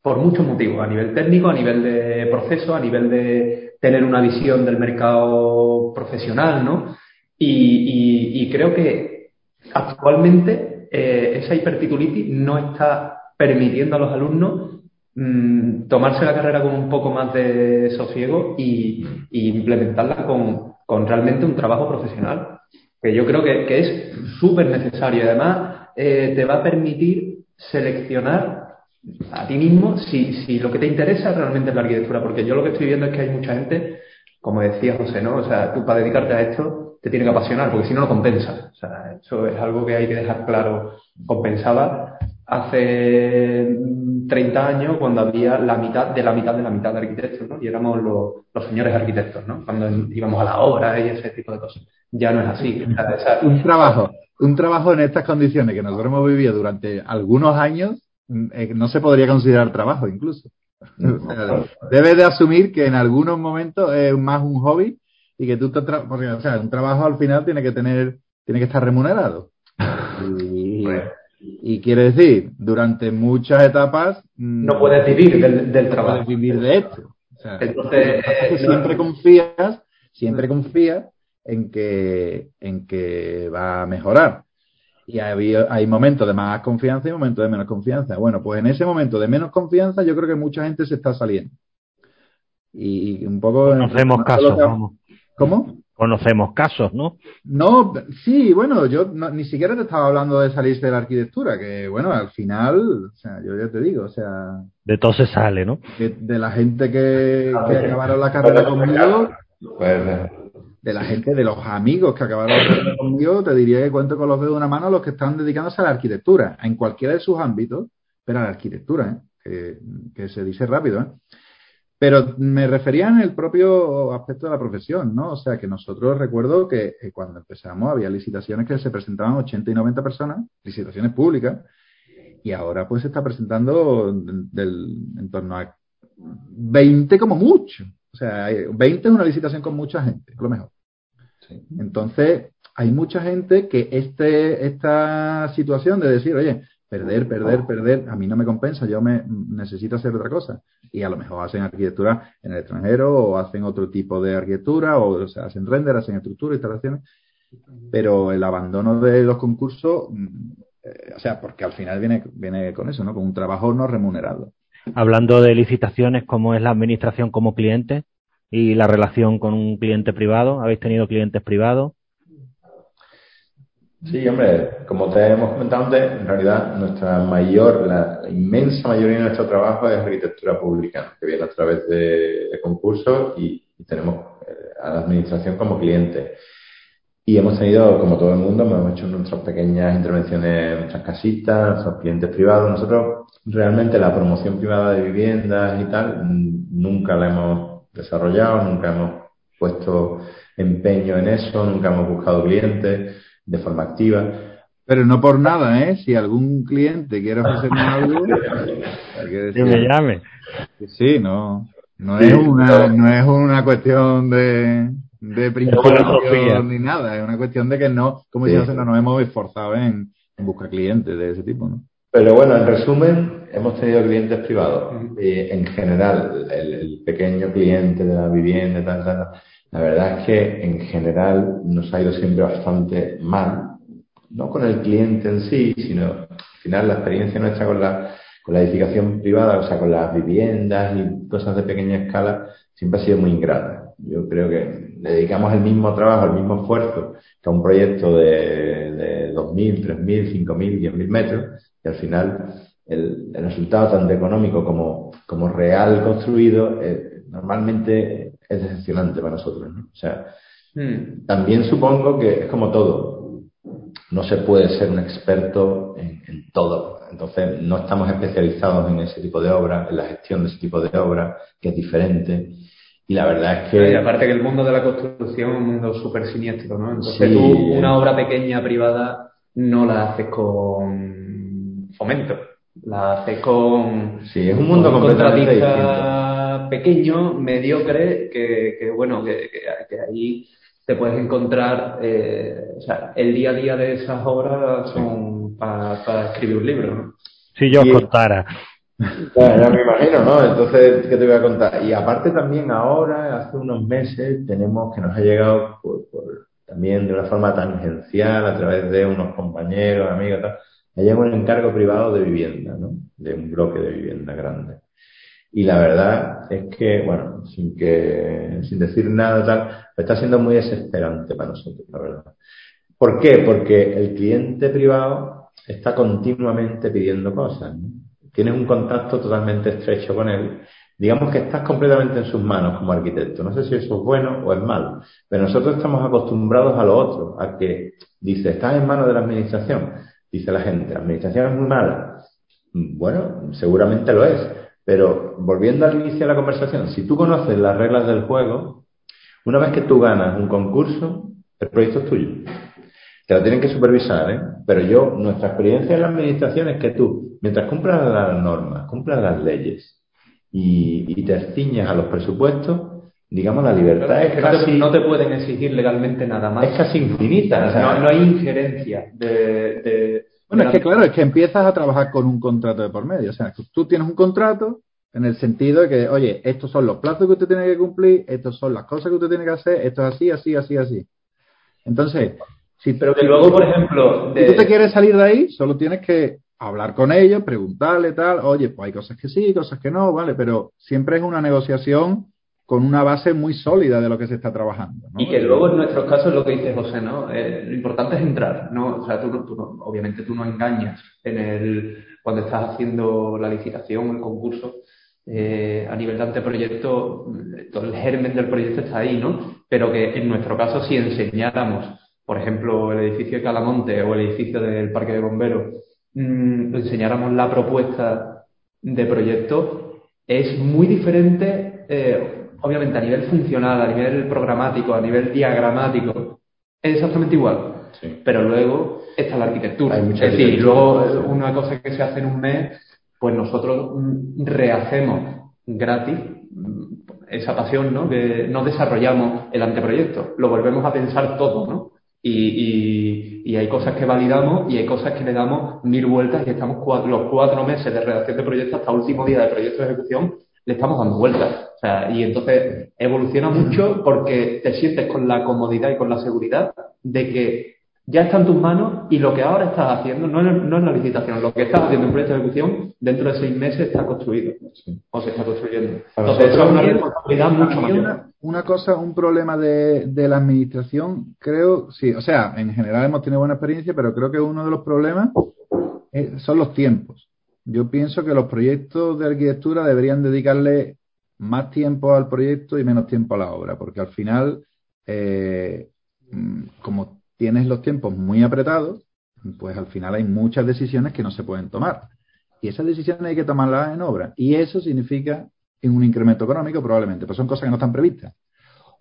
Por muchos motivos, a nivel técnico, a nivel de proceso, a nivel de tener una visión del mercado profesional, ¿no? Y, creo que actualmente eh, esa hipertitulitis no está permitiendo a los alumnos Mm, tomarse la carrera con un poco más de sosiego y, implementarla con, realmente un trabajo profesional, que yo creo que, es súper necesario. Además, eh, te va a permitir seleccionar a ti mismo si, si lo que te interesa realmente es la arquitectura, porque yo lo que estoy viendo es que hay mucha gente, como decía José, ¿no? O sea, tú para dedicarte a esto te tiene que apasionar, porque si no, no compensa. O sea, eso es algo que hay que dejar claro. Compensaba hace 30 años cuando había la mitad de la mitad de la mitad de arquitectos, ¿no? Y éramos los, señores arquitectos, ¿no? Cuando íbamos a la obra y ese tipo de cosas. Ya no es así. [laughs] Un trabajo, un trabajo en estas condiciones que nosotros hemos vivido durante algunos años mm, eh, no se podría considerar trabajo incluso. [laughs] debes de asumir que en algunos momentos es más un hobby y que tú te porque o sea, un trabajo al final tiene que tener tiene que estar remunerado. Y, y quiere decir, durante muchas etapas... No puedes vivir del, trabajo. No puedes vivir de esto. Entonces, siempre confías, siempre confías en que, en que va a mejorar. Y hay, hay momentos de más confianza y momentos de menos confianza. Bueno, pues en ese momento de menos confianza yo creo que mucha gente se está saliendo. Y, un poco... Nos hacemos caso, vamos. ¿Cómo? conocemos casos, ¿no? No, sí, bueno, yo ni siquiera te estaba hablando de salirse de la arquitectura, que bueno, al final, o sea, yo ya te digo, o sea... De todo se sale, ¿no? De, la gente que, que acabaron la carrera conmigo, de la gente, de los amigos que acabaron la carrera [coughs] conmigo, te diría que cuento con los dedos de una mano los que están dedicándose a la arquitectura, en cualquiera de sus ámbitos, pero a la arquitectura, ¿eh? que, que se dice rápido, ¿eh? Pero me refería en el propio aspecto de la profesión, ¿no? O sea, que nosotros recuerdo que eh, cuando empezamos había licitaciones que se presentaban 80 y 90 personas, licitaciones públicas, y ahora pues se está presentando del, en torno a 20 como mucho. O sea, 20 es una licitación con mucha gente, lo mejor. Entonces, hay mucha gente que este, esta situación de decir, oye, perder, perder, perder, a mí no me compensa, yo me necesito hacer otra cosa. Y a lo mejor hacen arquitectura en el extranjero o hacen otro tipo de arquitectura o, sea, hacen render, hacen estructura, instalaciones. Pero el abandono de los concursos, mm, eh, o sea, porque al final viene, viene con eso, ¿no? Con un trabajo no remunerado. Hablando de licitaciones, ¿cómo es la administración como cliente y la relación con un cliente privado? ¿Habéis tenido clientes privados? Sí, hombre, como te hemos comentado antes, en realidad nuestra mayor, la, inmensa mayoría de nuestro trabajo es arquitectura pública, que viene a través de, concursos y, tenemos eh, a la administración como cliente. Y hemos tenido, como todo el mundo, hemos hecho nuestras pequeñas intervenciones en nuestras casitas, nuestros clientes privados. Nosotros realmente la promoción privada de viviendas y tal nunca la hemos desarrollado, nunca hemos puesto empeño en eso, nunca hemos buscado clientes de forma activa. Pero no por nada, ¿eh? Si algún cliente quiere ofrecerme algo, [laughs] que me llame. Sí, no. No es una, no es una cuestión de, de principio ni nada, es una cuestión de que no, como sí. no nos hemos esforzado en, en buscar clientes de ese tipo, ¿no? Pero bueno, en resumen, hemos tenido clientes privados. Y en general, el, el, pequeño cliente de la vivienda, tal, tal, la verdad es que en general nos ha ido siempre bastante mal. No con el cliente en sí, sino al final la experiencia nuestra con la, con la edificación privada, o sea, con las viviendas y cosas de pequeña escala, siempre ha sido muy ingrata. Yo creo que dedicamos el mismo trabajo, el mismo esfuerzo que a un proyecto de, de 2.000, 3.000, 5.000, 10.000 metros y al final el, el, resultado tanto económico como, como real construido eh, normalmente es decepcionante para nosotros. ¿no? O sea, hmm. también supongo que es como todo. No se puede ser un experto en, en, todo. Entonces, no estamos especializados en ese tipo de obra, en la gestión de ese tipo de obra, que es diferente. Y la verdad es que. Y aparte que el mundo de la construcción es un mundo súper siniestro, ¿no? Entonces, sí. tú, una obra pequeña, privada, no la haces con fomento. La haces con. Sí, es un mundo completamente distinto pequeño, mediocre, que, que bueno, que, que, ahí te puedes encontrar, eh, o sea, el día a día de esas obras son para pa escribir un libro, ¿no? Si yo os contara. Bueno, ya me imagino, ¿no? Entonces, ¿qué te voy a contar? Y aparte también ahora, hace unos meses, tenemos que nos ha llegado por, por, también de una forma tangencial, a través de unos compañeros, amigos, tal, me llega un encargo privado de vivienda, ¿no? De un bloque de vivienda grande. Y la verdad es que, bueno, sin que, sin decir nada tal, está siendo muy desesperante para nosotros, la verdad. ¿Por qué? Porque el cliente privado está continuamente pidiendo cosas. ¿no? Tienes un contacto totalmente estrecho con él. Digamos que estás completamente en sus manos como arquitecto. No sé si eso es bueno o es malo, pero nosotros estamos acostumbrados a lo otro, a que dice, estás en manos de la administración. Dice la gente, la administración es muy mala. Bueno, seguramente lo es pero volviendo al inicio de la conversación, si tú conoces las reglas del juego, una vez que tú ganas un concurso, el proyecto es tuyo. Te lo tienen que supervisar, ¿eh? Pero yo, nuestra experiencia en la administración es que tú, mientras cumplas las normas, cumplas las leyes y, y te ciñas a los presupuestos, digamos, la libertad es, es que casi... No te, no te, pueden exigir legalmente nada más. Es casi infinita. O sea, no, no, hay injerencia de, de bueno, es que claro, es que empiezas a trabajar con un contrato de por medio. O sea, tú tienes un contrato en el sentido de que, oye, estos son los plazos que usted tiene que cumplir, estos son las cosas que usted tiene que hacer, esto es así, así, así, así. Entonces, si, pero que luego, por ejemplo, de... si tú te quieres salir de ahí, solo tienes que hablar con ellos, preguntarle tal, oye, pues hay cosas que sí, cosas que no, vale, pero siempre es una negociación con una base muy sólida de lo que se está trabajando. ¿no? Y que luego en nuestros casos lo que dice José, ¿no? Eh, lo importante es entrar, ¿no? O sea, tú, tú no, obviamente tú no engañas en el, cuando estás haciendo la licitación, el concurso, eh, a nivel de anteproyecto, todo el germen del proyecto está ahí, ¿no? Pero que en nuestro caso, si enseñáramos, por ejemplo, el edificio de Calamonte o el edificio del Parque de Bomberos, mmm, enseñáramos la propuesta de proyecto, es muy diferente, eh, obviamente a nivel funcional, a nivel programático, a nivel diagramático, es exactamente igual. Sí. Pero luego está la arquitectura. Es decir, luego sí. una cosa que se hace en un mes, pues nosotros rehacemos gratis esa pasión, ¿no? Que no desarrollamos el anteproyecto, lo volvemos a pensar todo, ¿no? Y, y, y, hay cosas que validamos y hay cosas que le damos mil vueltas y estamos cuatro, los cuatro meses de redacción de proyecto hasta el último día de proyecto de ejecución le estamos dando vueltas. O sea, y entonces evoluciona mucho porque te sientes con la comodidad y con la seguridad de que ya está en tus manos y lo que ahora estás haciendo no es, no es la licitación, lo que estás haciendo en proyecto de ejecución dentro de seis meses está construido Sí. o se está construyendo. Entonces eso es una responsabilidad mucho mayor. Una, una cosa, un problema de, de la administración, creo, sí, o sea, en general hemos tenido buena experiencia, pero creo que uno de los problemas eh, son los tiempos. Yo pienso que los proyectos de arquitectura deberían dedicarle más tiempo al proyecto y menos tiempo a la obra, porque al final, eh, mm, como tienes los tiempos muy apretados, pues al final hay muchas decisiones que no se pueden tomar. Y esas decisiones hay que tomarlas en obra. Y eso significa un incremento económico probablemente, pues son cosas que no están previstas.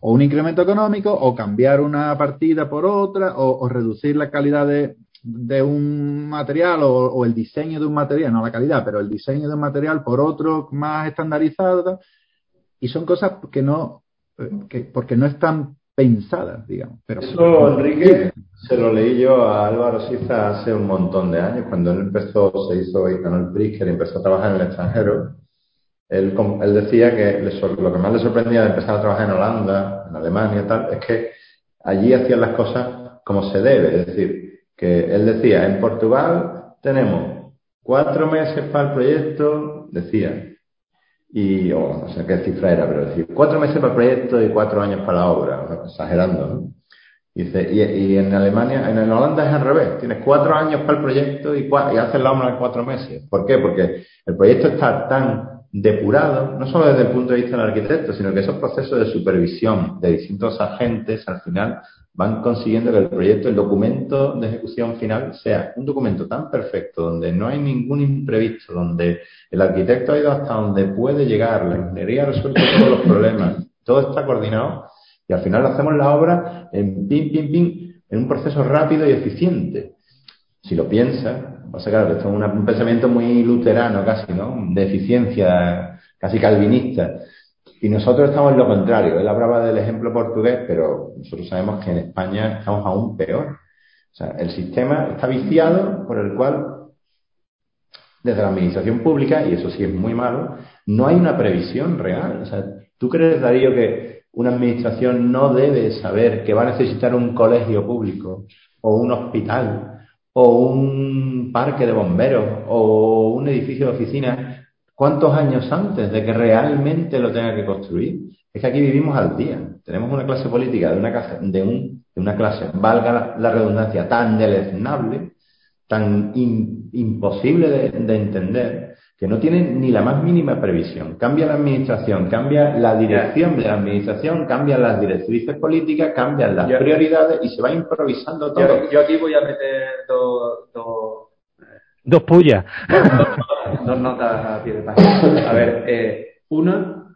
O un incremento económico, o cambiar una partida por otra, o, o reducir la calidad de, de un material o, o, el diseño de un material, no la calidad, pero el diseño de un material por otro más estandarizado. y son cosas que no, eh, que, porque no están pensadas, digamos. Pero, Eso, Enrique, se lo leí yo a Álvaro Siza hace un montón de años, cuando él empezó, se hizo y ganó el Pritzker y empezó a trabajar en el extranjero. Él, él decía que lo que más le sorprendía de empezar a trabajar en Holanda, en Alemania y tal, es que allí hacían las cosas como se debe. Es decir, que él decía, en Portugal tenemos cuatro meses para el proyecto, decía, y, o no sé qué cifra era, pero decir, cuatro meses para el proyecto y cuatro años para la obra, exagerando, ¿no? Y, dice, y, y en Alemania, en, Holanda es al revés, tienes cuatro años para el proyecto y, y haces la obra en cuatro meses. ¿Por qué? Porque el proyecto está tan depurado, no solo desde el punto de vista del arquitecto, sino que esos procesos de supervisión de distintos agentes al final van consiguiendo que el proyecto, el documento de ejecución final sea un documento tan perfecto, donde no hay ningún imprevisto, donde el arquitecto ha ido hasta donde puede llegar, la ingeniería ha resuelto todos los problemas, todo está coordinado y al final hacemos la obra en pim, pim, pim, en un proceso rápido y eficiente. Si lo piensas, pasa claro que esto es un pensamiento muy luterano casi, ¿no? De eficiencia, casi calvinista. Y nosotros estamos en lo contrario. Él hablaba del ejemplo portugués, pero nosotros sabemos que en España estamos aún peor. O sea, el sistema está viciado por el cual, desde la administración pública, y eso sí es muy malo, no hay una previsión real. O sea, ¿tú crees, Darío, que una administración no debe saber que va a necesitar un colegio público o un hospital o un parque de bomberos o un edificio de oficina cuántos años antes de que realmente lo tenga que construir? Es que aquí vivimos al día. Tenemos una clase política de una clase, de un, de una clase valga la, la redundancia, tan deleznable, tan in- imposible de, de entender, que no tiene ni la más mínima previsión. Cambia la administración, cambia la dirección de la administración, cambian las directrices políticas, cambian las prioridades y se va improvisando todo. Yo, yo aquí voy a meter dos, dos, Dos pullas. [laughs] dos notas a pie de página. A ver, eh, una,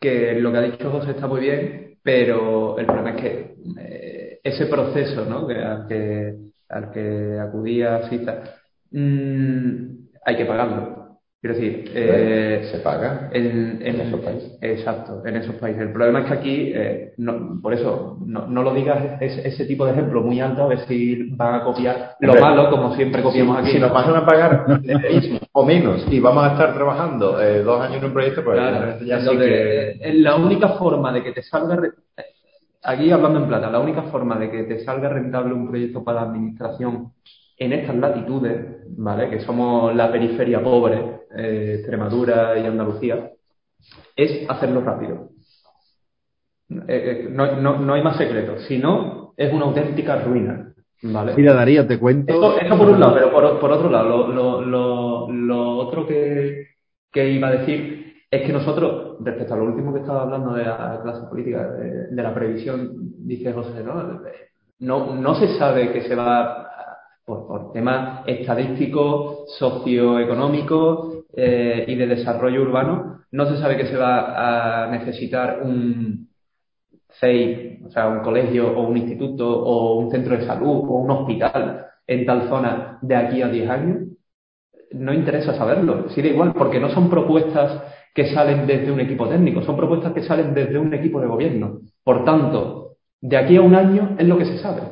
que lo que ha dicho José está muy bien, pero el problema es que eh, ese proceso ¿no? que, al, que, al que acudía Cita, mm, hay que pagarlo. Quiero decir, eh, se paga. en, en- En esos países. Exacto, en esos países. El problema es que aquí, eh, no- por eso, no, no lo digas ese, ese tipo de ejemplo muy alto, a ver si van a copiar lo Hombre, malo, como siempre copiamos si, aquí. si nos van a pagar lo mismo o menos y vamos a estar trabajando eh, dos años en un proyecto, pues Claro, ya sí que... eh, la única forma de que te salga, aquí hablando en plata, la única forma de que te salga rentable un proyecto para la administración en estas latitudes, ¿vale? Que somos la periferia pobre, eh, Extremadura y Andalucía, es hacerlo rápido. Eh, eh, no, no- no hay más secreto. Si no, es una auténtica ruina, ¿vale? Mira, Darío, te cuento. Esto, esto por un lado, pero por, por otro lado, lo, lo, lo, lo otro que, que iba a decir es que nosotros, respecto a lo último que estaba hablando de la clase política, de, de la previsión, dice José, ¿no? No, no se sabe que se va, por, por temas estadísticos, socioeconómicos eh, y de desarrollo urbano, no se sabe que se va a necesitar un, CEI, o sea, un colegio o un instituto o un centro de salud o un hospital en tal zona de aquí a 10 años, no interesa saberlo. Sí da igual, porque no son propuestas que salen desde un equipo técnico, son propuestas que salen desde un equipo de gobierno. Por tanto, de aquí a un año es lo que se sabe.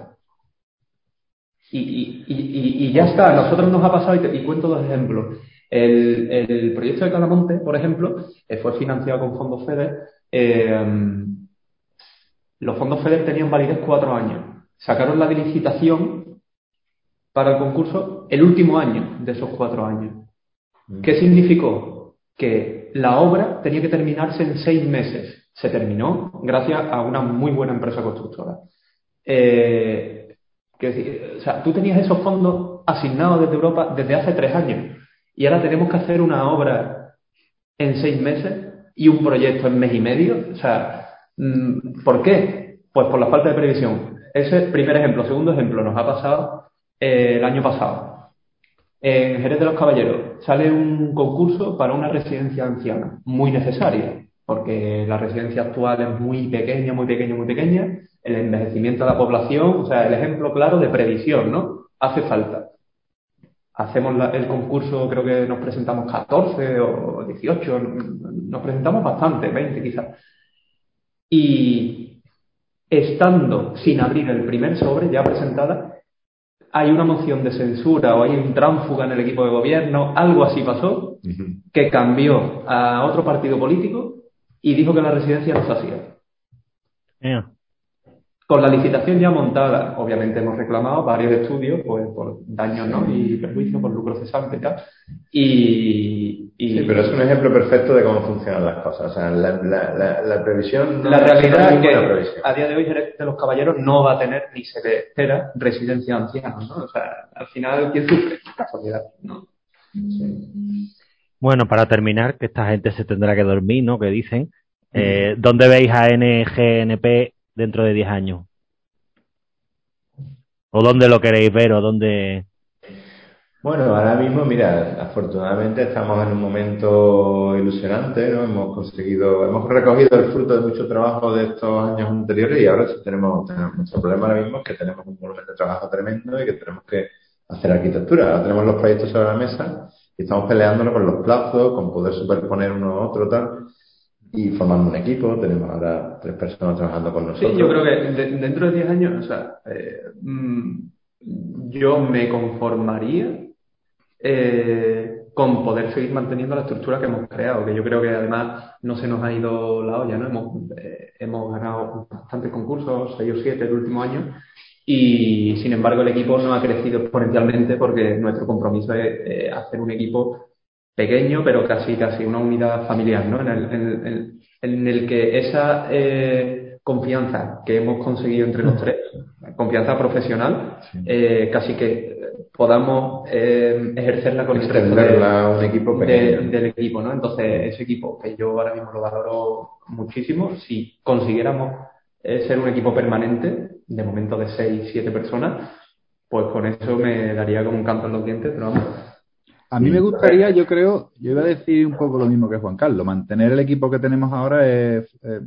Y, y- y- y ya está, a nosotros nos ha pasado, y, te- cuento dos ejemplos. El, el proyecto de Calamonte, por ejemplo, eh, fue financiado con fondos FEDER. eh, los fondos FEDER tenían validez cuatro años. Sacaron la licitación para el concurso el último año de esos cuatro años. ¿Qué significó? Que la obra tenía que terminarse en seis meses. Se terminó gracias a una muy buena empresa constructora. Eh, o sea, tú tenías esos fondos asignados desde Europa desde hace tres años y ahora tenemos que hacer una obra en seis meses y un proyecto en mes y medio. O sea, mm, ¿por qué? Pues por la falta de previsión. Ese es el primer ejemplo. Segundo ejemplo, nos ha pasado eh, el año pasado. En Jerez de los Caballeros sale un concurso para una residencia anciana, muy necesaria, porque la residencia actual es muy pequeña, muy pequeña, muy pequeña, el envejecimiento de la población, o sea, el ejemplo claro de previsión, ¿no? Hace falta. Hacemos el concurso, creo que nos presentamos 14 o 18, nos presentamos bastante, 20 quizás. Y estando sin abrir el primer sobre ya presentada, hay una moción de censura o hay un tránfuga en el equipo de gobierno, algo así pasó, que cambió a otro partido político y dijo que la residencia no se hacía. Con la licitación ya montada, obviamente hemos reclamado varios estudios pues, por daños ¿no? y perjuicios, por lucro cesante y tal. Y, Sí, pero es un ejemplo perfecto de cómo funcionan las cosas. O sea, la, la, la, previsión. la realidad es que a día de hoy Jerez de los Caballeros no va a tener ni se le espera residencia anciana. ¿no? O sea, al final, ¿quién sufre? Casualidad, ¿no? Bueno, para terminar, que esta gente se tendrá que dormir, ¿no? Que dicen. Eh, ¿Dónde veis a NGNP dentro de 10 años? ¿O dónde lo queréis ver? ¿O dónde.? Bueno, ahora mismo, mira, afortunadamente estamos en un momento ilusionante, ¿no? Hemos conseguido, hemos recogido el fruto de mucho trabajo de estos años anteriores y ahora sí tenemos, tenemos nuestro problema ahora mismo es que tenemos un volumen de trabajo tremendo y que tenemos que hacer arquitectura. Ahora tenemos los proyectos sobre la mesa y estamos peleándonos con los plazos, con poder superponer uno a otro, tal y formando un equipo. Tenemos ahora tres personas trabajando con nosotros. Sí, yo creo que dentro de 10 años, o sea, eh, mm, yo me conformaría eh, con poder seguir manteniendo la estructura que hemos creado, que yo creo que además no se nos ha ido la olla, ¿no? Hemos, eh, hemos ganado bastantes concursos, seis o siete el último año, y sin embargo el equipo no ha crecido exponencialmente porque nuestro compromiso es hacer un equipo pequeño, pero casi casi una unidad familiar, ¿no? En el, en, el que esa eh, confianza que hemos conseguido entre los tres, confianza profesional, eh, casi que podamos eh, ejercerla con el resto un equipo del equipo, ¿no? Entonces, ese equipo, que yo ahora mismo lo valoro muchísimo, si consiguiéramos ser un equipo permanente, de momento de 6, 7 personas, pues con eso me daría como un canto en los dientes, pero vamos, a mí me gustaría, yo creo, yo iba a decir un poco lo mismo que Juan Carlos, mantener el equipo que tenemos ahora es, eh,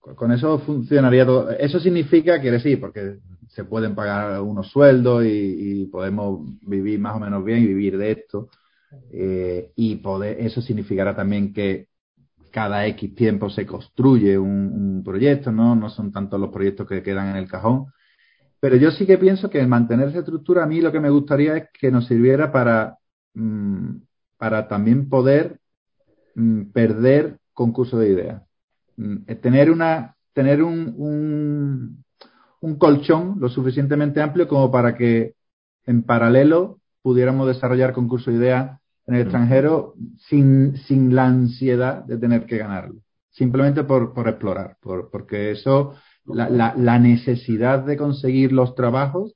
con eso funcionaría todo. Eso significa, quiere decir, porque se pueden pagar unos sueldos y, podemos vivir más o menos bien y vivir de esto. Eh, y poder, eso significará también que cada X tiempo se construye un, un, proyecto, ¿no? No son tantos los proyectos que quedan en el cajón. Pero yo sí que pienso que mantener esa estructura, a mí lo que me gustaría es que nos sirviera para Mm, para también poder mm, perder concurso de ideas. Mm, eh, tener una tener un, un, un, colchón lo suficientemente amplio como para que en paralelo pudiéramos desarrollar concurso de ideas en el extranjero sin, sin la ansiedad de tener que ganarlo. Simplemente por, por explorar, por, porque eso, la, la, la necesidad de conseguir los trabajos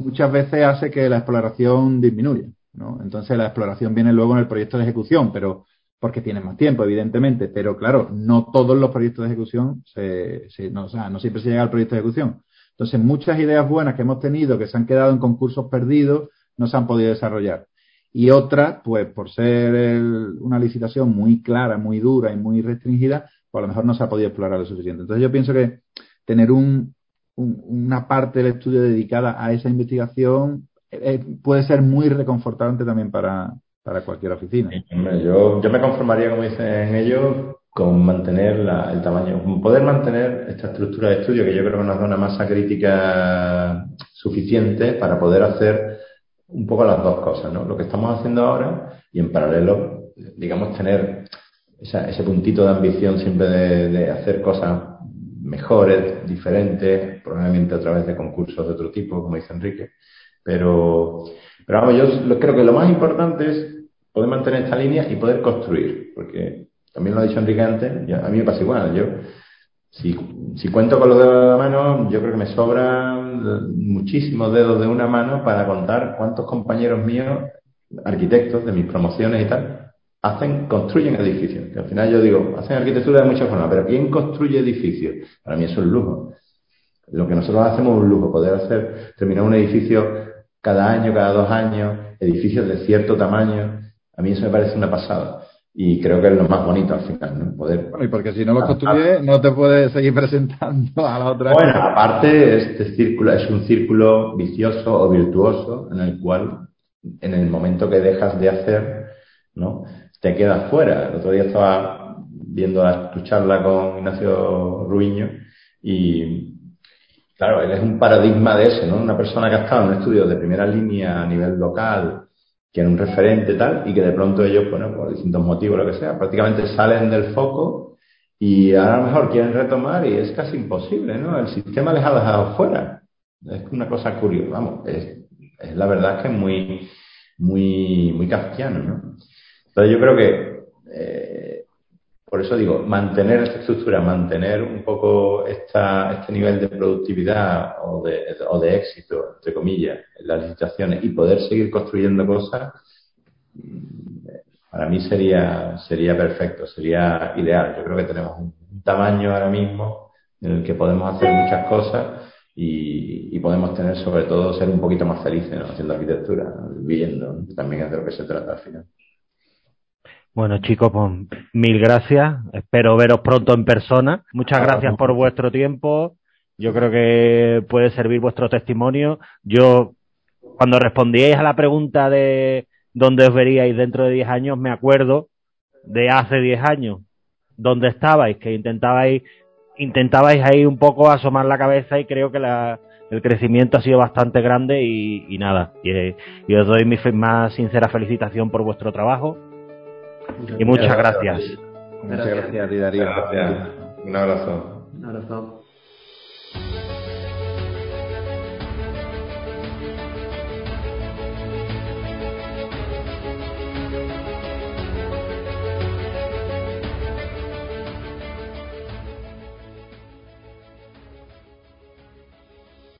muchas veces hace que la exploración disminuya. Entonces la exploración viene luego en el proyecto de ejecución, pero porque tiene más tiempo, evidentemente, pero claro, no todos los proyectos de ejecución, se, no, o sea, no siempre se llega al proyecto de ejecución. Entonces, muchas ideas buenas que hemos tenido, que se han quedado en concursos perdidos, no se han podido desarrollar. Y otras, pues por ser una licitación muy clara, muy dura y muy restringida, pues a lo mejor no se ha podido explorar lo suficiente. Entonces, yo pienso que tener un, una parte del estudio dedicada a esa investigación eh, puede ser muy reconfortante también para, para cualquier oficina. Yo, yo me conformaría, como dicen ellos, con mantener la, el tamaño, poder mantener esta estructura de estudio que yo creo que nos da una masa crítica suficiente para poder hacer un poco las dos cosas, ¿no? Lo que estamos haciendo ahora y en paralelo, digamos, tener ese puntito de ambición siempre de, de, hacer cosas mejores, diferentes, probablemente a través de concursos de otro tipo, como dice Enrique. Pero, pero vamos, yo creo que lo más importante es poder mantener esta línea y poder construir, porque también lo ha dicho Enrique antes, a mí me pasa igual, yo si, si cuento con los dedos de la mano, yo creo que me sobran muchísimos dedos de una mano para contar cuántos compañeros míos, arquitectos de mis promociones y tal, hacen, construyen edificios. Que al final yo digo, hacen arquitectura de muchas formas, pero ¿quién construye edificios? Para mí eso es lujo. Lo que nosotros hacemos es un lujo, poder hacer, terminar un edificio cada año, cada dos años, edificios de cierto tamaño. A mí eso me parece una pasada. Y creo que es lo más bonito al final, ¿no? Poder. y porque si no lo construyes, no te puedes seguir presentando a la otra. Bueno, aparte, este círculo es un círculo vicioso o virtuoso en el cual en el momento que dejas de hacer, ¿no? Te quedas fuera. El otro día estaba viendo tu charla con Ignacio Ruiño y, claro, él es un paradigma de ese, ¿no? Una persona que ha estado en un estudio de primera línea a nivel local, que era un referente tal, y que de pronto ellos, bueno, por distintos motivos, lo que sea, prácticamente salen del foco y a lo mejor quieren retomar y es casi imposible, ¿no? El sistema les ha dejado fuera. Es una cosa curiosa, vamos, es, es la verdad que es muy, muy, muy kafkiano, ¿no? Entonces yo creo que, eh, por eso digo, mantener esta estructura, mantener un poco esta, este nivel de productividad o de, o de éxito, entre comillas, en las licitaciones y poder seguir construyendo cosas, para mí sería, sería perfecto, sería ideal. Yo creo que tenemos un tamaño ahora mismo en el que podemos hacer muchas cosas y, podemos tener sobre todo ser un poquito más felices haciendo arquitectura, viviendo, también es de lo que se trata al final. Bueno chicos, pues mil gracias. Espero veros pronto en persona. Muchas gracias por vuestro tiempo. Yo creo que puede servir vuestro testimonio. Yo, cuando respondíais a la pregunta de dónde os veríais dentro de 10 años, me acuerdo de hace 10 años, dónde estabais, que intentabais intentabais ahí un poco asomar la cabeza y creo que la, el crecimiento ha sido bastante grande y, nada, y, os doy mi más sincera felicitación por vuestro trabajo y muchas gracias. Muchas gracias a ti, Darío. Gracias. Un abrazo. Un abrazo.